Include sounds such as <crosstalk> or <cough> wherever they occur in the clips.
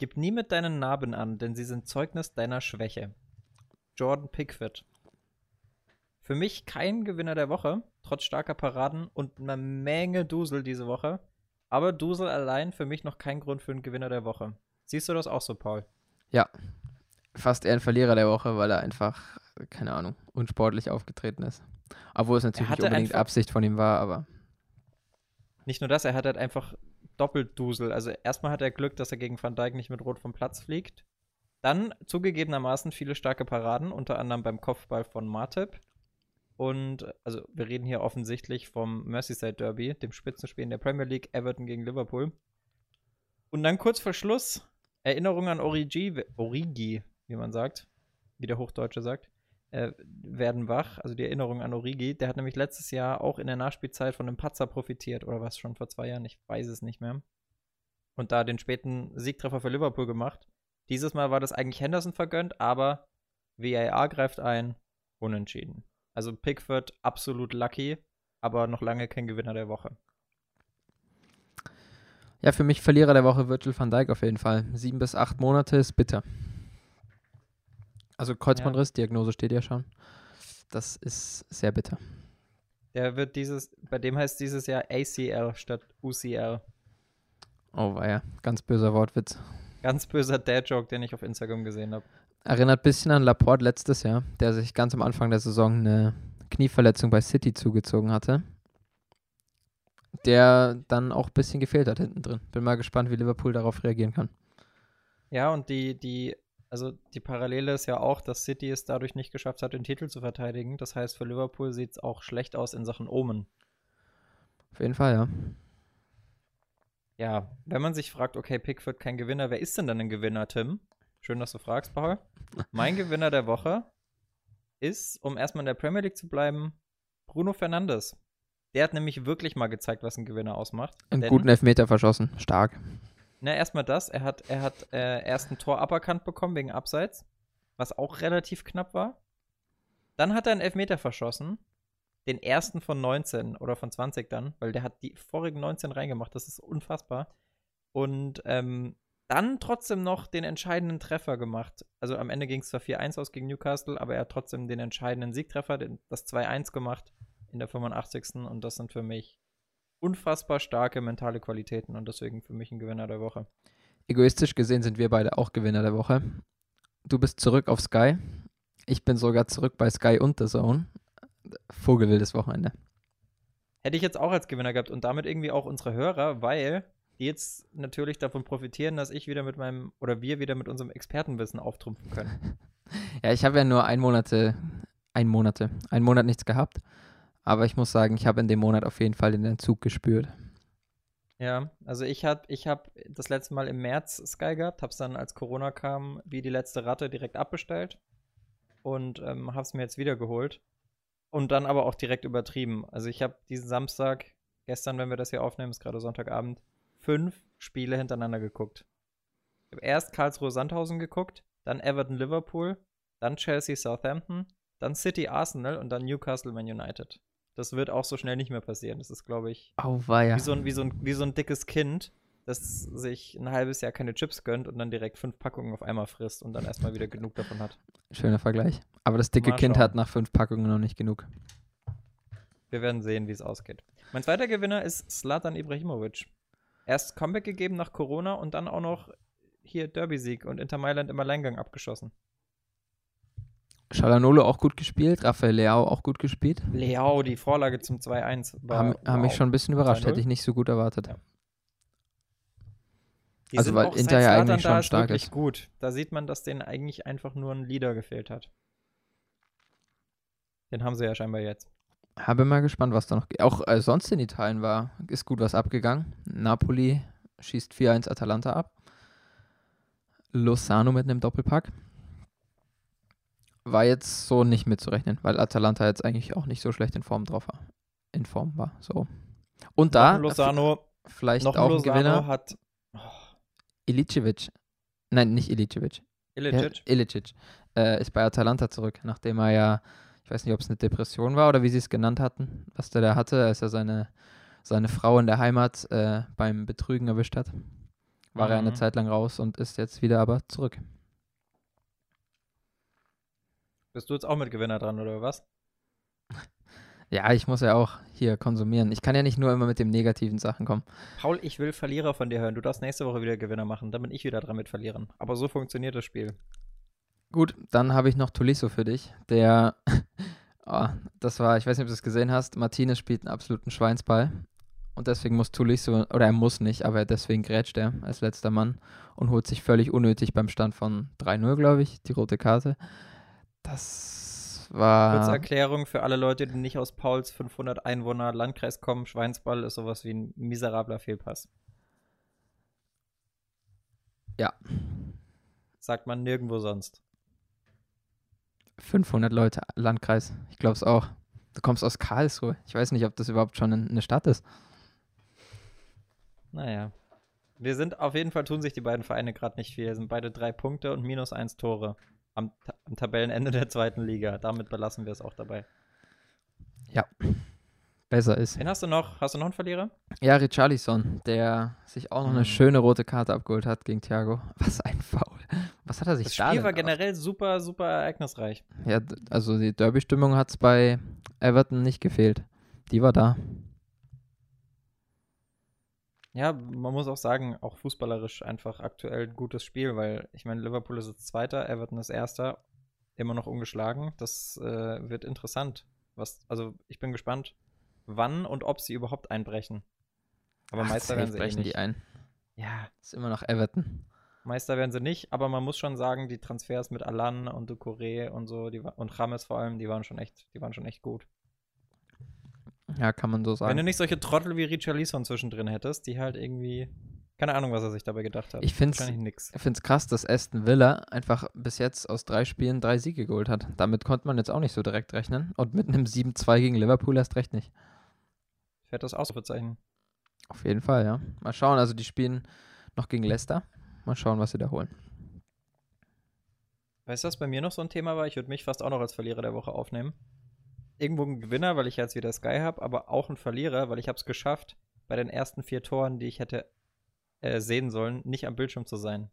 Gib nie mit deinen Narben an, denn sie sind Zeugnis deiner Schwäche. Jordan Pickford. Für mich kein Gewinner der Woche, trotz starker Paraden und einer Menge Dusel diese Woche. Aber Dusel allein für mich noch kein Grund für einen Gewinner der Woche. Siehst du das auch so, Paul? Ja. Fast eher ein Verlierer der Woche, weil er einfach, keine Ahnung, unsportlich aufgetreten ist. Obwohl es natürlich nicht unbedingt Absicht von ihm war, aber. Nicht nur das, er hat halt einfach doppelt Dusel. Also erstmal hat er Glück, dass er gegen Van Dijk nicht mit Rot vom Platz fliegt. Dann zugegebenermaßen viele starke Paraden, unter anderem beim Kopfball von Martip. Und also wir reden hier offensichtlich vom Merseyside Derby, dem Spitzenspiel in der Premier League, Everton gegen Liverpool. Und dann kurz vor Schluss Erinnerung an Origi, Origi, wie man sagt, wie der Hochdeutsche sagt, äh, werden wach. Also die Erinnerung an Origi. Der hat nämlich letztes Jahr auch in der Nachspielzeit von einem Patzer profitiert oder was schon vor zwei Jahren, ich weiß es nicht mehr. Und da den späten Siegtreffer für Liverpool gemacht. Dieses Mal war das eigentlich Henderson vergönnt, aber VAR greift ein, unentschieden. Also Pickford absolut lucky, aber noch lange kein Gewinner der Woche. Ja, für mich Verlierer der Woche Virgil van Dijk auf jeden Fall. Sieben bis acht Monate ist bitter. Also Kreuzbandriss, ja. Diagnose steht ja schon. Das ist sehr bitter. Der wird dieses, bei dem heißt dieses Jahr ACL statt UCL. Oh, war ja, ganz böser Wortwitz. Ganz böser Dad-Joke, den ich auf Instagram gesehen habe. Erinnert ein bisschen an Laporte letztes Jahr, der sich ganz am Anfang der Saison eine Knieverletzung bei City zugezogen hatte. Der dann auch ein bisschen gefehlt hat hinten drin. Bin mal gespannt, wie Liverpool darauf reagieren kann. Ja, und die, die, also die Parallele ist ja auch, dass City es dadurch nicht geschafft hat, den Titel zu verteidigen. Das heißt, für Liverpool sieht es auch schlecht aus in Sachen Omen. Auf jeden Fall, ja ja, wenn man sich fragt, okay, Pickford kein Gewinner, wer ist denn dann ein Gewinner, Tim? Schön, dass du fragst, Paul. mein Gewinner der Woche ist, um erstmal in der Premier League zu bleiben, Bruno Fernandes. Der hat nämlich wirklich mal gezeigt, was ein Gewinner ausmacht. Einen guten Elfmeter verschossen. Stark. Na, erstmal das. Er hat, er hat äh, erst ein Tor aberkannt bekommen wegen Abseits, was auch relativ knapp war. Dann hat er einen Elfmeter verschossen den ersten von 19 oder von 20 dann, weil der hat die vorigen 19 reingemacht. Das ist unfassbar. Und ähm, dann trotzdem noch den entscheidenden Treffer gemacht. Also am Ende ging es zwar 4-1 aus gegen Newcastle, aber er hat trotzdem den entscheidenden Siegtreffer, den, das 2-1 gemacht in der 85. Und das sind für mich unfassbar starke mentale Qualitäten und deswegen für mich ein Gewinner der Woche. Egoistisch gesehen sind wir beide auch Gewinner der Woche. Du bist zurück auf Sky. Ich bin sogar zurück bei Sky und The Zone vogelwildes Wochenende. Hätte ich jetzt auch als Gewinner gehabt und damit irgendwie auch unsere Hörer, weil die jetzt natürlich davon profitieren, dass ich wieder mit meinem oder wir wieder mit unserem Expertenwissen auftrumpfen können. <laughs> ja, ich habe ja nur ein Monate, ein Monate, ein Monat nichts gehabt. Aber ich muss sagen, ich habe in dem Monat auf jeden Fall den Entzug gespürt. Ja, also ich habe ich hab das letzte Mal im März Sky gehabt, habe es dann, als Corona kam, wie die letzte Ratte direkt abbestellt und ähm, habe es mir jetzt wieder geholt. Und dann aber auch direkt übertrieben. Also ich habe diesen Samstag, gestern, wenn wir das hier aufnehmen, ist gerade Sonntagabend, fünf Spiele hintereinander geguckt. Ich habe erst Karlsruhe Sandhausen geguckt, dann Everton Liverpool, dann Chelsea Southampton, dann City Arsenal und dann Newcastle Man United. Das wird auch so schnell nicht mehr passieren. Das ist, glaube ich, oh, wie, so ein, wie, so ein, wie so ein dickes Kind, das sich ein halbes Jahr keine Chips gönnt und dann direkt fünf Packungen auf einmal frisst und dann erstmal wieder genug davon hat. Schöner Vergleich. Aber das dicke Kind hat nach fünf Packungen noch nicht genug. Wir werden sehen, wie es ausgeht. Mein zweiter Gewinner ist Slatan Ibrahimovic. Erst Comeback gegeben nach Corona und dann auch noch hier Derby-Sieg und Inter Mailand im Alleingang abgeschossen. Schalanolo auch gut gespielt, Rafael Leao auch gut gespielt. Leao, die Vorlage zum 2-1 war. Haben, wow. haben mich schon ein bisschen überrascht, hätte ich nicht so gut erwartet. Ja. Die also weil Inter ja eigentlich schon stark ist. gut. Da sieht man, dass denen eigentlich einfach nur ein Leader gefehlt hat. Den haben sie ja scheinbar jetzt. Habe mal gespannt, was da noch geht. Auch äh, sonst in Italien war, ist gut was abgegangen. Napoli schießt 4-1 Atalanta ab. Lozano mit einem Doppelpack. War jetzt so nicht mitzurechnen, weil Atalanta jetzt eigentlich auch nicht so schlecht in Form drauf war. In Form war. So. Und da Lozano, vielleicht auch ein Gewinner. hat Ilicevic, nein, nicht Ilicevic. Ilicic? Ja, Ilicic äh, ist bei Atalanta zurück, nachdem er ja, ich weiß nicht, ob es eine Depression war oder wie sie es genannt hatten, was der da hatte, als er seine, seine Frau in der Heimat äh, beim Betrügen erwischt hat. war er eine Mhm. Zeit lang raus und ist jetzt wieder aber zurück. Bist du jetzt auch mit Gewinner dran, oder was? <laughs> Ja, ich muss ja auch hier konsumieren. Ich kann ja nicht nur immer mit den negativen Sachen kommen. Paul, ich will Verlierer von dir hören. Du darfst nächste Woche wieder Gewinner machen. Dann bin ich wieder dran mit Verlieren. Aber so funktioniert das Spiel. Gut, dann habe ich noch Tolisso für dich. Der, oh, <laughs> das war, ich weiß nicht, ob du es gesehen hast, Martinez spielt einen absoluten Schweinsball. Und deswegen muss Tolisso, oder er muss nicht, aber deswegen grätscht er als letzter Mann und holt sich völlig unnötig beim Stand von 3-0, glaube ich, die rote Karte. Das war. Kurze Erklärung für alle Leute, die nicht aus Pauls 500 Einwohner Landkreis kommen. Schweinsball ist sowas wie ein miserabler Fehlpass. Ja. Sagt man nirgendwo sonst. 500 Leute, Landkreis. Ich glaube es auch. Du kommst aus Karlsruhe. Ich weiß nicht, ob das überhaupt schon ein- eine Stadt ist. Naja. Wir sind, auf jeden Fall tun sich die beiden Vereine gerade nicht viel. Es sind beide drei Punkte und minus eins Tore am, am Tabellenende der zweiten Liga. Damit belassen wir es auch dabei. Besser ist. Wen hast du noch? Hast du noch einen Verlierer? Ja, Richarlison, der sich auch noch eine Mhm. schöne rote Karte abgeholt hat gegen Thiago. <laughs> Was ein Foul. Was hat er sich Das da Spiel denn war generell super, super ereignisreich. Ja, also die Derby-Stimmung hat es bei Everton nicht gefehlt. Die war da. Ja, man muss auch sagen, auch fußballerisch einfach aktuell ein gutes Spiel, weil ich meine, Liverpool ist jetzt Zweiter, Everton ist Erster, immer noch ungeschlagen. Das äh, wird interessant. Was, also ich bin gespannt, wann und ob sie überhaupt einbrechen. Aber Ach, Meister werden sie eh brechen nicht. die ein. Ja, Ist immer noch Everton. Meister werden sie nicht, aber man muss schon sagen, die Transfers mit Alan und Ducouré und so, die, und James vor allem, die waren schon echt, die waren schon echt gut. Ja, kann man so Wenn du sagen. nicht solche Trottel wie Richarlison zwischendrin hättest, die halt irgendwie, keine Ahnung, was er sich dabei gedacht hat. Ich. Ich finde es krass, dass Aston Villa einfach bis jetzt aus drei Spielen drei Siege geholt hat. Damit konnte man jetzt auch nicht so direkt rechnen. Und mit einem 7-2 gegen Liverpool erst recht nicht. Fettes Ausrufezeichen. Auf jeden Fall, ja. Mal schauen, also die spielen noch gegen Leicester. Mal schauen, was sie da holen. Weißt du, was bei mir noch so ein Thema war? Ich würde mich fast auch noch als Verlierer der Woche aufnehmen. Irgendwo ein Gewinner, weil ich jetzt wieder Sky habe, aber auch ein Verlierer, weil ich habe es geschafft, bei den ersten vier Toren, die ich hätte äh, sehen sollen, nicht am Bildschirm zu sein.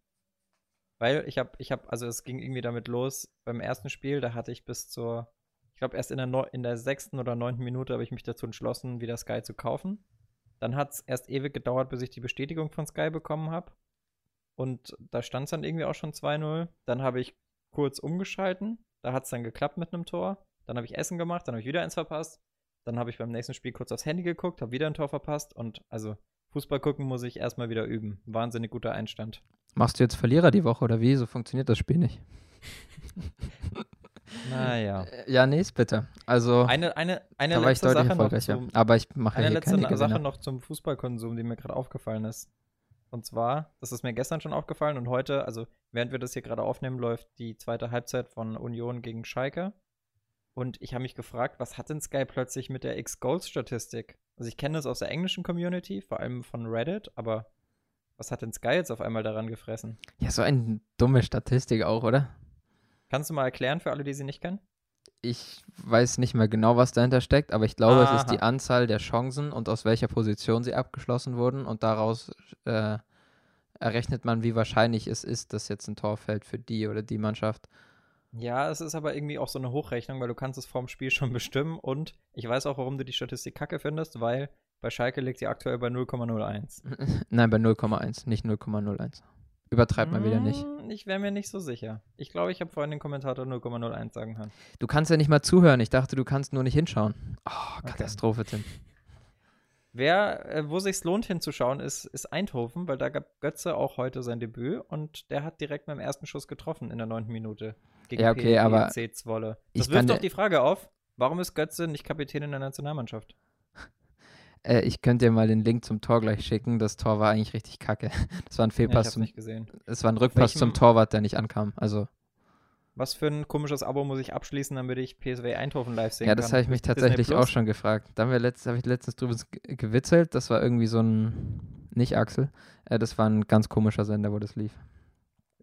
Weil ich habe, ich habe, also es ging irgendwie damit los, beim ersten Spiel, da hatte ich bis zur, ich glaube erst in der, in der sechsten oder neunten Minute habe ich mich dazu entschlossen, wieder Sky zu kaufen. Dann hat es erst ewig gedauert, bis ich die Bestätigung von Sky bekommen habe. Und da stand es dann irgendwie auch schon 2-0. Dann habe ich kurz umgeschalten. Da hat es dann geklappt mit einem Tor. Dann habe ich Essen gemacht, dann habe ich wieder eins verpasst. Dann habe ich beim nächsten Spiel kurz aufs Handy geguckt, habe wieder ein Tor verpasst. Und also Fußball gucken muss ich erstmal wieder üben. Wahnsinnig guter Einstand. Machst du jetzt Verlierer die Woche oder wie? So funktioniert das Spiel nicht. <laughs> Naja. Äh, Ja, nee, ist bitte. Also, Eine, eine, eine da war ich letzte deutlich Sache erfolgreicher. zum, Aber ich mache eine hier letzte keine Sache noch zum Fußballkonsum, die mir gerade aufgefallen ist. Und zwar, das ist mir gestern schon aufgefallen und heute, also während wir das hier gerade aufnehmen, läuft die zweite Halbzeit von Union gegen Schalke. Und ich habe mich gefragt, was hat denn Sky plötzlich mit der X-Goals-Statistik? Also ich kenne das aus der englischen Community, vor allem von Reddit, aber was hat denn Sky jetzt auf einmal daran gefressen? Ja, so eine dumme Statistik auch, oder? Kannst du mal erklären für alle, die sie nicht kennen? Ich weiß nicht mehr genau, was dahinter steckt, aber ich glaube, es ist Aha. die Anzahl der Chancen und aus welcher Position sie abgeschlossen wurden und daraus äh, errechnet man, wie wahrscheinlich es ist, dass jetzt ein Tor fällt für die oder die Mannschaft. Ja, es ist aber irgendwie auch so eine Hochrechnung, weil du kannst es vorm Spiel <laughs> schon bestimmen und ich weiß auch, warum du die Statistik kacke findest, weil bei Schalke liegt sie aktuell bei 0,01. <laughs> Nein, bei 0,1, nicht 0,01. Übertreibt mal wieder nicht. Mm, Ich wäre mir nicht so sicher. Ich glaube, ich habe vorhin den Kommentator 0,01 sagen hören. Du kannst ja nicht mal zuhören. Ich dachte, du kannst nur nicht hinschauen. Oh, Katastrophe, Tim. Wer, äh, wo sich's lohnt hinzuschauen, ist, ist Eindhoven, weil da gab Götze auch heute sein Debüt und der hat direkt beim ersten Schuss getroffen in der neunten Minute. Gegen Ja, okay, aber Zwolle. Das wirft doch dir- die Frage auf, warum ist Götze nicht Kapitän in der Nationalmannschaft? <laughs> Äh, ich könnte dir mal den Link zum Tor gleich schicken. Das Tor war eigentlich richtig kacke. <laughs> Das war ein Ja, ich Fehlpass hab's zum, nicht gesehen. es war ein Rückpass welchem- zum Torwart, der nicht ankam. Also, Was für ein komisches Abo muss ich abschließen, damit ich PSW Eindhoven live sehen ja, kann? das habe ich mich tatsächlich auch schon gefragt. Da haben wir letzt, habe ich letztens drüber ge- gewitzelt. Das war irgendwie so ein, nicht Axel, äh, das war ein ganz komischer Sender, wo das lief.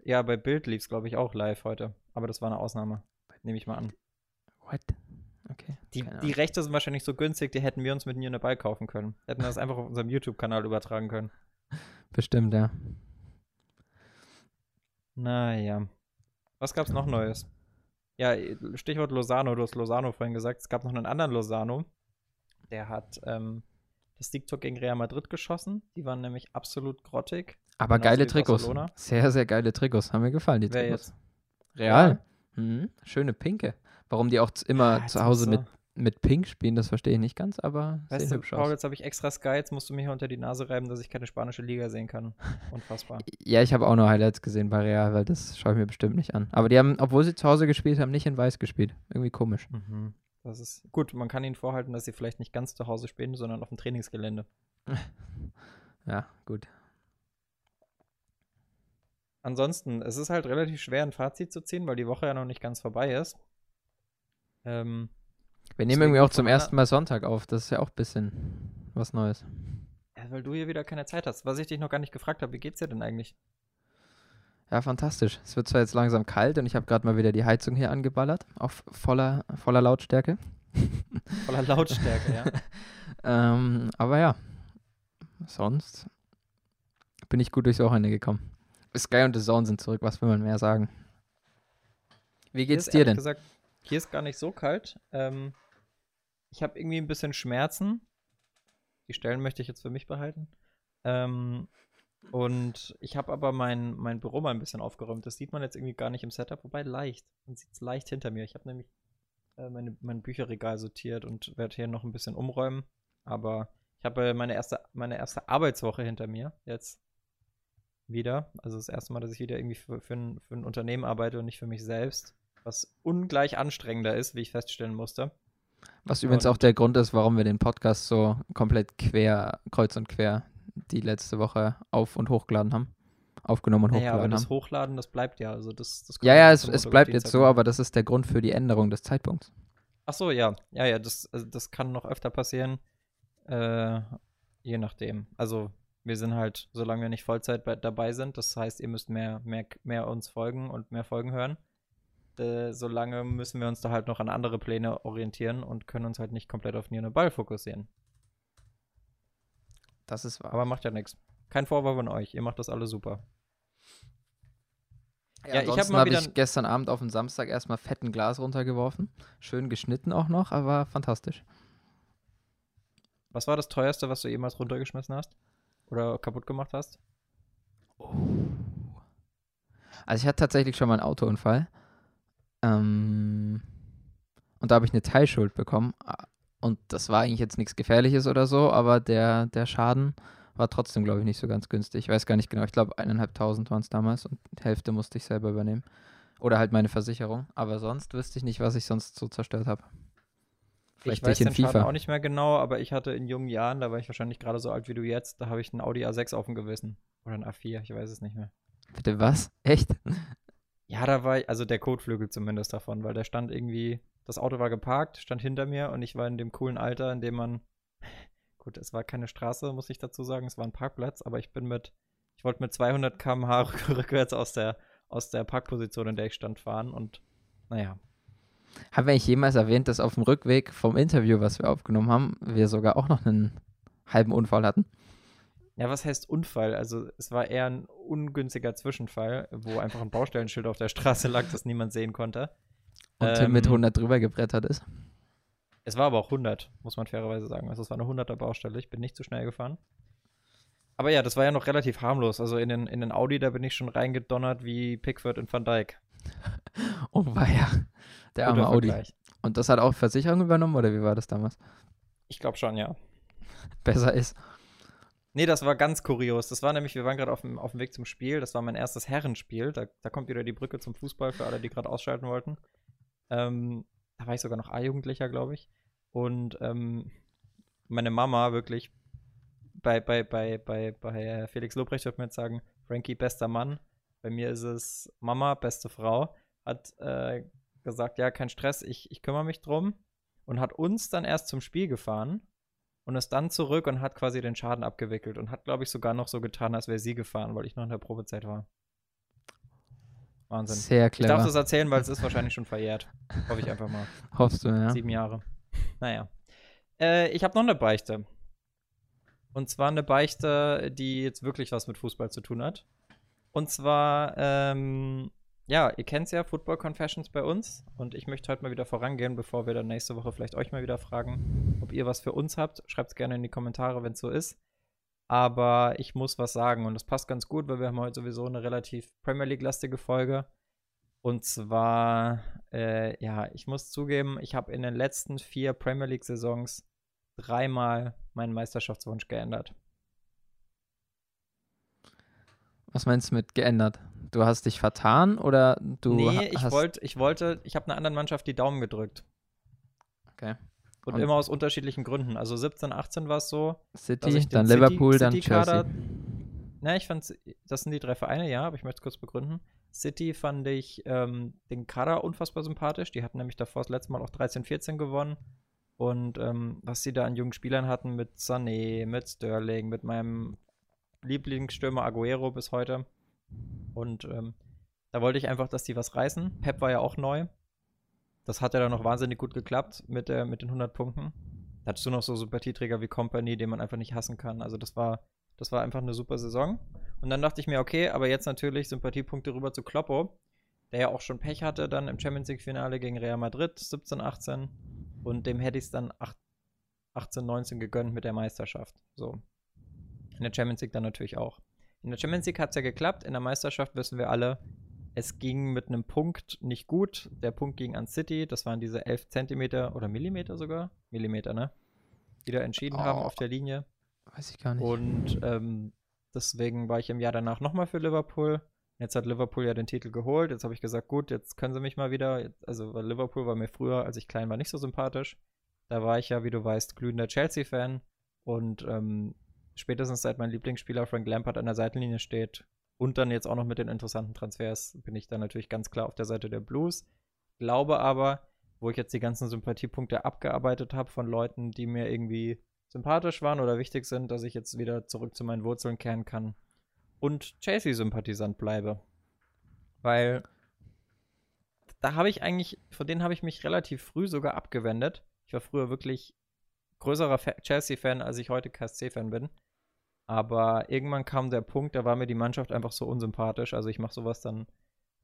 Ja, bei Bild lief's, glaube ich, auch live heute. Aber das war eine Ausnahme. Nehme ich mal an. What? Okay. Die, die. Rechte sind wahrscheinlich so günstig, die hätten wir uns mit New dabei kaufen können. Hätten wir das einfach auf unserem YouTube-Kanal übertragen können. <laughs> Bestimmt, ja. Naja. Was gab's noch Neues? Ja, Stichwort Lozano, du hast Lozano vorhin gesagt. Es gab noch einen anderen Lozano. Der hat ähm, das Siegtor gegen Real Madrid geschossen. Die waren nämlich absolut grottig. Aber geile Trikots. Barcelona. Sehr, sehr geile Trikots. Haben mir gefallen, die Wer Trikots. jetzt? Real. Mhm. Schöne Pinke. Warum die auch immer Ja, zu Hause mit, mit Pink spielen, das verstehe ich nicht ganz, aber Weißt du, Paul, jetzt habe ich extra Sky, jetzt musst du mir hier unter die Nase reiben, dass ich keine spanische Liga sehen kann. <laughs> Unfassbar. Ja, ich habe auch nur Highlights gesehen bei Real, weil das schaue ich mir bestimmt nicht an. Aber die haben, obwohl sie zu Hause gespielt haben, nicht in Weiß gespielt. Irgendwie komisch. Mhm. Das ist gut, man kann ihnen vorhalten, dass sie vielleicht nicht ganz zu Hause spielen, sondern auf dem Trainingsgelände. <laughs> Ja, gut. Ansonsten, es ist halt relativ schwer, ein Fazit zu ziehen, weil die Woche ja noch nicht ganz vorbei ist. Ähm, Wir nehmen irgendwie auch zum ersten Mal Sonntag auf. Das ist ja auch ein bisschen was Neues. ja, weil du hier wieder keine Zeit hast. Was ich dich noch gar nicht gefragt habe, wie geht's dir denn eigentlich? Ja, fantastisch. Es wird zwar jetzt langsam kalt und ich habe gerade mal wieder die Heizung hier angeballert, auf voller, voller Lautstärke. <laughs> Voller Lautstärke, ja. <laughs> Ähm, aber ja, sonst bin ich gut durchs Wochenende gekommen. Sky und The Zone sind zurück, was will man mehr sagen? Wie geht's dir denn? Gesagt, hier ist gar nicht so kalt. Ähm, ich habe irgendwie ein bisschen Schmerzen. Die Stellen möchte ich jetzt für mich behalten. Ähm, und ich habe aber mein, mein Büro mal ein bisschen aufgeräumt. Das sieht man jetzt irgendwie gar nicht im Setup, wobei leicht. Man sieht es leicht hinter mir. Ich habe nämlich äh, meine, mein Bücherregal sortiert und werde hier noch ein bisschen umräumen. Aber ich habe äh, meine erste, meine erste Arbeitswoche hinter mir jetzt wieder. Also das erste Mal, dass ich wieder irgendwie für, für, ein, für ein Unternehmen arbeite und nicht für mich selbst. Was ungleich anstrengender ist, wie ich feststellen musste. Was übrigens auch der Grund ist, warum wir den Podcast so komplett quer, kreuz und quer die letzte Woche auf und hochgeladen haben. Aufgenommen und Naja, aber hochgeladen das haben. Hochladen, das bleibt ja. Also das, das Ja, ja, es, es bleibt jetzt so, aber das ist der Grund für die Änderung des Zeitpunkts. Ach so, ja. Ja, ja, das, also das kann noch öfter passieren. Äh, je nachdem. Also, wir sind halt, solange wir nicht Vollzeit bei, dabei sind, das heißt, ihr müsst mehr, mehr, mehr uns folgen und mehr Folgen hören. Äh, solange müssen wir uns da halt noch an andere Pläne orientieren und können uns halt nicht komplett auf Nieren und Ball fokussieren. Das ist wahr. Aber macht ja nichts. Kein Vorwurf an euch. Ihr macht das alle super. Ja, Ja, ich hab habe wieder ich gestern Abend auf den Samstag erstmal fetten Glas runtergeworfen. Schön geschnitten auch noch, aber fantastisch. Was war das teuerste, was du jemals runtergeschmissen hast? Oder kaputt gemacht hast? Also ich hatte tatsächlich schon mal einen Autounfall. Ähm, und da habe ich eine Teilschuld bekommen. Und das war eigentlich jetzt nichts Gefährliches oder so, aber der, der Schaden war trotzdem, glaube ich, nicht so ganz günstig. Ich weiß gar nicht genau. Ich glaube, eineinhalbtausend waren es damals und die Hälfte musste ich selber übernehmen. Oder halt meine Versicherung. Aber sonst wüsste ich nicht, was ich sonst so zerstört habe. Vielleicht ich weiß den Schaden FIFA. auch nicht mehr genau, aber ich hatte in jungen Jahren, da war ich wahrscheinlich gerade so alt wie du jetzt, da habe ich einen Audi A6 auf dem Gewissen. Oder ein A4, ich weiß es nicht mehr. Bitte was? Echt? Ja, da war ich, also der Kotflügel zumindest davon, weil der stand irgendwie, das Auto war geparkt, stand hinter mir und ich war in dem coolen Alter, in dem man, <laughs> gut, es war keine Straße, muss ich dazu sagen, es war ein Parkplatz, aber ich bin mit, ich wollte mit 200 km/h <laughs> rückwärts aus der, aus der Parkposition, in der ich stand, fahren und naja, Haben wir eigentlich jemals erwähnt, dass auf dem Rückweg vom Interview, was wir aufgenommen haben, wir sogar auch noch einen halben Unfall hatten? Ja, was heißt Unfall? Also es war eher ein ungünstiger Zwischenfall, wo einfach ein Baustellenschild auf der Straße lag, das niemand sehen konnte. Und Tim mit Ähm, 100 drüber gebrettert ist. Es war aber auch 100, muss man fairerweise sagen. Also es war eine 100er Baustelle, ich bin nicht zu schnell gefahren. Aber ja, das war ja noch relativ harmlos. Also in den, in den Audi, da bin ich schon reingedonnert wie Pickford in Van Dijk. <laughs> Oh weia, der arme Audi. Und das hat auch Versicherung übernommen oder wie war das damals? Ich glaube schon, ja. <laughs> Besser ist. Nee, das war ganz kurios. Das war nämlich, wir waren gerade auf dem, auf dem Weg zum Spiel. Das war mein erstes Herrenspiel. Da, da kommt wieder die Brücke zum Fußball für alle, die gerade ausschalten wollten. Ähm, da war ich sogar noch A-Jugendlicher, glaube ich. Und ähm, meine Mama wirklich bei, bei, bei, bei, bei Felix Lobrecht würde man jetzt sagen, Frankie, bester Mann. Bei mir ist es Mama, beste Frau. Hat äh, gesagt, ja, kein Stress, ich, ich kümmere mich drum. Und hat uns dann erst zum Spiel gefahren und ist dann zurück und hat quasi den Schaden abgewickelt und hat, glaube ich, sogar noch so getan, als wäre sie gefahren, weil ich noch in der Probezeit war. Wahnsinn. Sehr Ich darf clever. das erzählen, weil es ist wahrscheinlich schon verjährt. Hoffe ich einfach mal. <laughs> Hoffst du, ja. Sieben Jahre. Naja. Äh, ich habe noch eine Beichte. Und zwar eine Beichte, die jetzt wirklich was mit Fußball zu tun hat. Und zwar, ähm, ja, ihr kennt ja, Football Confessions bei uns. Und ich möchte heute mal wieder vorangehen, bevor wir dann nächste Woche vielleicht euch mal wieder fragen, ob ihr was für uns habt. Schreibt es gerne in die Kommentare, wenn es so ist. Aber ich muss was sagen und das passt ganz gut, weil wir haben heute sowieso eine relativ Premier League-lastige Folge. Und zwar, äh, ja, ich muss zugeben, ich habe in den letzten vier Premier League-Saisons dreimal meinen Meisterschaftswunsch geändert. Was meinst du mit geändert? Du hast dich vertan oder du Nee, ich, hast. wollt, ich wollte, ich habe einer anderen Mannschaft die Daumen gedrückt. Okay. Und, Und- immer aus unterschiedlichen Gründen. Also 17, 18 war es so. City, dann City- Liverpool, dann City-Kader- Chelsea. Na, ich fand, das sind die drei Vereine, ja, aber ich möchte es kurz begründen. City fand ich ähm, den Kader unfassbar sympathisch. Die hatten nämlich davor das letzte Mal auch 13, 14 gewonnen. Und ähm, was sie da an jungen Spielern hatten mit Sané, mit Sterling, mit meinem Lieblingsstürmer Aguero bis heute. Und ähm, da wollte ich einfach, dass die was reißen. Pep war ja auch neu. Das hat ja dann noch wahnsinnig gut geklappt mit, der, mit den 100 Punkten. Da hattest du noch so Sympathieträger wie Company, den man einfach nicht hassen kann. Also das war, das war einfach eine super Saison. Und dann dachte ich mir, okay, aber jetzt natürlich Sympathiepunkte rüber zu Kloppo, der ja auch schon Pech hatte dann im Champions League-Finale gegen Real Madrid, 17, 18. Und dem hätte ich es dann 8, 18, 19 gegönnt mit der Meisterschaft. So. In der Champions League dann natürlich auch. In der Champions League hat es ja geklappt, in der Meisterschaft wissen wir alle, es ging mit einem Punkt nicht gut. Der Punkt ging an City, das waren diese 11 Zentimeter oder Millimeter sogar. Millimeter, ne? Die da entschieden haben Oh. auf der Linie. Weiß ich gar nicht. Und ähm, deswegen war ich im Jahr danach nochmal für Liverpool. Jetzt hat Liverpool ja den Titel geholt. Jetzt habe ich gesagt, gut, jetzt können sie mich mal wieder. Also, Liverpool war mir früher, als ich klein war, nicht so sympathisch. Da war ich ja, wie du weißt, glühender Chelsea-Fan. Und ähm, spätestens seit mein Lieblingsspieler Frank Lampard an der Seitenlinie steht und dann jetzt auch noch mit den interessanten Transfers, bin ich dann natürlich ganz klar auf der Seite der Blues. Glaube aber, wo ich jetzt die ganzen Sympathiepunkte abgearbeitet habe von Leuten, die mir irgendwie sympathisch waren oder wichtig sind, dass ich jetzt wieder zurück zu meinen Wurzeln kehren kann und Chelsea-Sympathisant bleibe. Weil da habe ich eigentlich, von denen habe ich mich relativ früh sogar abgewendet. Ich war früher wirklich größerer Fa- Chelsea-Fan, als ich heute KSC-Fan bin. Aber irgendwann kam der Punkt, da war mir die Mannschaft einfach so unsympathisch. Also ich mache sowas dann,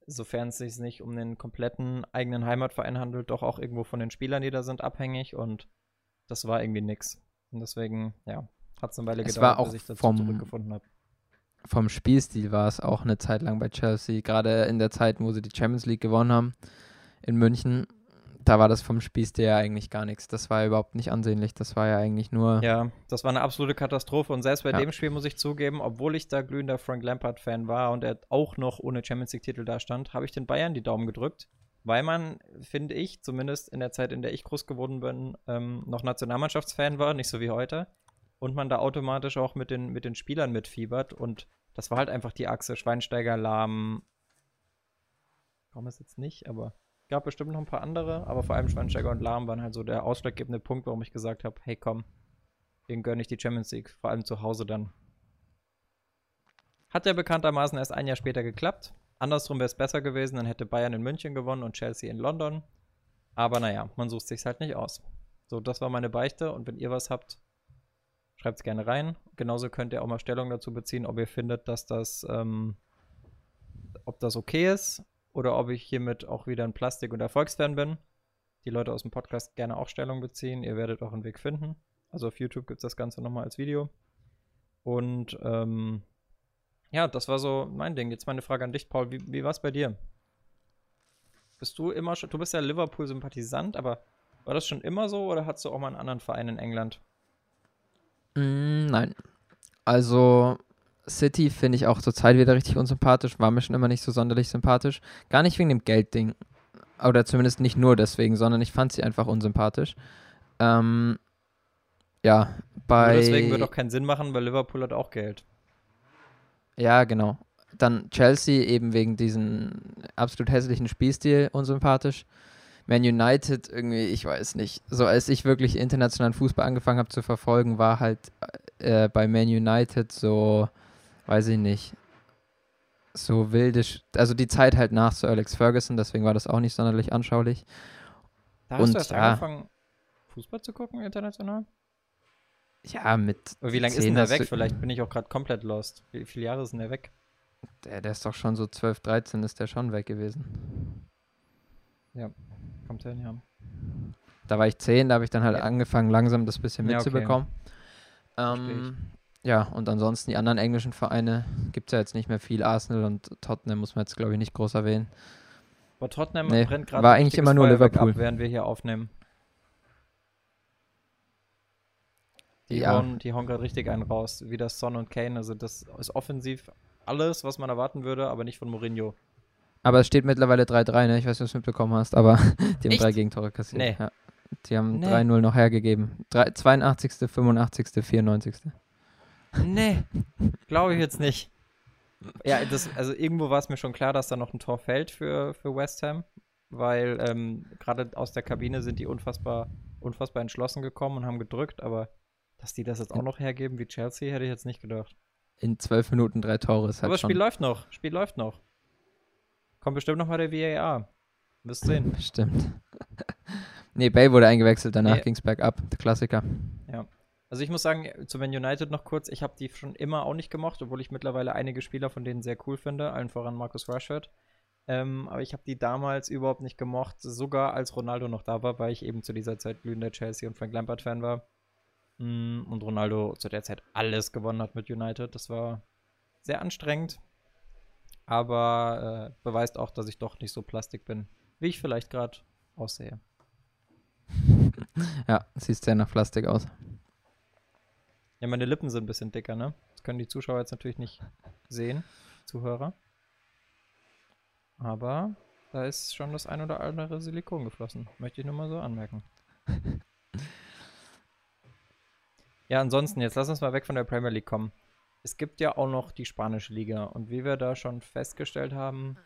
sofern es sich nicht um den kompletten eigenen Heimatverein handelt, doch auch irgendwo von den Spielern, die da sind, abhängig. Und das war irgendwie nix. Und deswegen, ja, hat es eine Weile Es gedauert, bis ich dazu vom- zurückgefunden habe. Vom Spielstil war es auch eine Zeit lang bei Chelsea, gerade in der Zeit, wo sie die Champions League gewonnen haben in München. Da war das vom Spielstil ja eigentlich gar nichts. Das war ja überhaupt nicht ansehnlich. Das war ja eigentlich nur. Ja, das war eine absolute Katastrophe. Und selbst bei Ja. dem Spiel muss ich zugeben, obwohl ich da glühender Frank Lampard-Fan war und er auch noch ohne Champions League-Titel da stand, habe ich den Bayern die Daumen gedrückt. Weil man, finde ich, zumindest in der Zeit, in der ich groß geworden bin, ähm, noch Nationalmannschaftsfan war, nicht so wie heute. Und man da automatisch auch mit den, mit den Spielern mitfiebert. Und das war halt einfach die Achse Schweinsteiger, Lahm. Warum ist jetzt nicht, aber gab bestimmt noch ein paar andere. Aber vor allem Schweinsteiger und Lahm waren halt so der ausschlaggebende Punkt, warum ich gesagt habe: hey, komm, den gönne ich die Champions League, vor allem zu Hause dann. Hat ja bekanntermaßen erst ein Jahr später geklappt. Andersrum wäre es besser gewesen, dann hätte Bayern in München gewonnen und Chelsea in London. Aber naja, man sucht sich halt nicht aus. So, das war meine Beichte und wenn ihr was habt, schreibt es gerne rein. Genauso könnt ihr auch mal Stellung dazu beziehen, ob ihr findet, dass das, ähm, ob das okay ist oder ob ich hiermit auch wieder ein Plastik- und Erfolgsfan bin. Die Leute aus dem Podcast gerne auch Stellung beziehen. Ihr werdet auch einen Weg finden. Also auf YouTube gibt es das Ganze nochmal als Video. Und ähm, ja, das war so mein Ding. Jetzt meine Frage an dich, Paul. Wie, wie war es bei dir? Bist du immer schon, du bist ja Liverpool-Sympathisant, aber war das schon immer so oder hattest du auch mal einen anderen Verein in England? Mm, nein. Also, City finde ich auch zur Zeit wieder richtig unsympathisch. War mir schon immer nicht so sonderlich sympathisch. Gar nicht wegen dem Geldding. Oder zumindest nicht nur deswegen, sondern ich fand sie einfach unsympathisch. Ähm, ja, bei. Nur deswegen würde auch keinen Sinn machen, weil Liverpool hat auch Geld. Ja, genau. Dann Chelsea eben wegen diesem absolut hässlichen Spielstil unsympathisch. Man United irgendwie, ich weiß nicht. So als ich wirklich internationalen Fußball angefangen habe zu verfolgen, war halt äh, bei Man United so, weiß ich nicht, so wilde, Sch- also die Zeit halt nach Sir Alex Ferguson, deswegen war das auch nicht sonderlich anschaulich. Da hast Und du erst ja. angefangen, Fußball zu gucken international? Ja, mit Aber wie lange ist 10 denn der weg? Vielleicht bin ich auch gerade komplett lost. Wie viele Jahre ist denn der weg? Der, der ist doch schon so 12, 13 ist der schon weg gewesen. Kommt hin, ja. Da war ich 10, da habe ich dann halt Ja. angefangen, langsam das bisschen Ja, okay. mitzubekommen. Ähm, ja, und ansonsten die anderen englischen Vereine gibt es ja jetzt nicht mehr viel. Arsenal und Tottenham muss man jetzt, glaube ich, nicht groß erwähnen. Aber Tottenham Nee, brennt gerade war eigentlich immer nur Feuerwerk Liverpool. Ab, während wir hier aufnehmen. Die Ja. hauen, die hauen gerade richtig einen raus, wie das Son und Kane. Also das ist offensiv alles, was man erwarten würde, aber nicht von Mourinho. Aber es steht mittlerweile 3-3, ne? Ich weiß nicht, ob du es mitbekommen hast, aber <laughs> die haben Echt? drei Gegentore kassiert. Nee. Ja. Die haben Nee. 3-0 noch hergegeben. Drei, 82., 85., 94. Nee, glaube ich jetzt nicht. Ja, das, also irgendwo war es mir schon klar, dass da noch ein Tor fällt für, für West Ham, weil ähm, gerade aus der Kabine sind die unfassbar, unfassbar entschlossen gekommen und haben gedrückt, aber dass die das jetzt auch noch hergeben wie Chelsea, hätte ich jetzt nicht gedacht. In zwölf Minuten drei Tore ist halt aber das schon Spiel läuft noch, Spiel läuft noch. Kommt bestimmt noch mal der VAR. Wirst sehen. <laughs> Stimmt. <laughs> nee, Bale wurde eingewechselt, danach Nee. ging es bergab. Der Klassiker. Also ich muss sagen, zu Man United noch kurz, ich habe die schon immer auch nicht gemocht, obwohl ich mittlerweile einige Spieler von denen sehr cool finde, allen voran Marcus Rashford. Ähm, aber ich habe die damals überhaupt nicht gemocht, sogar als Ronaldo noch da war, weil ich eben zu dieser Zeit glühender Chelsea und Frank Lampard-Fan war. Mm, Und Ronaldo zu der Zeit alles gewonnen hat mit United. Das war sehr anstrengend, aber äh, beweist auch, dass ich doch nicht so plastik bin, wie ich vielleicht gerade aussehe. <laughs> Ja, siehst sehr nach Plastik aus. Ja, meine Lippen sind ein bisschen dicker, ne? Das können die Zuschauer jetzt natürlich nicht sehen, Zuhörer. Aber da ist schon das ein oder andere Silikon geflossen. Möchte ich nur mal so anmerken. <laughs> ja, ansonsten, jetzt lass uns mal weg von der Premier League kommen. Es gibt ja auch noch die spanische Liga. Und wie wir da schon festgestellt haben,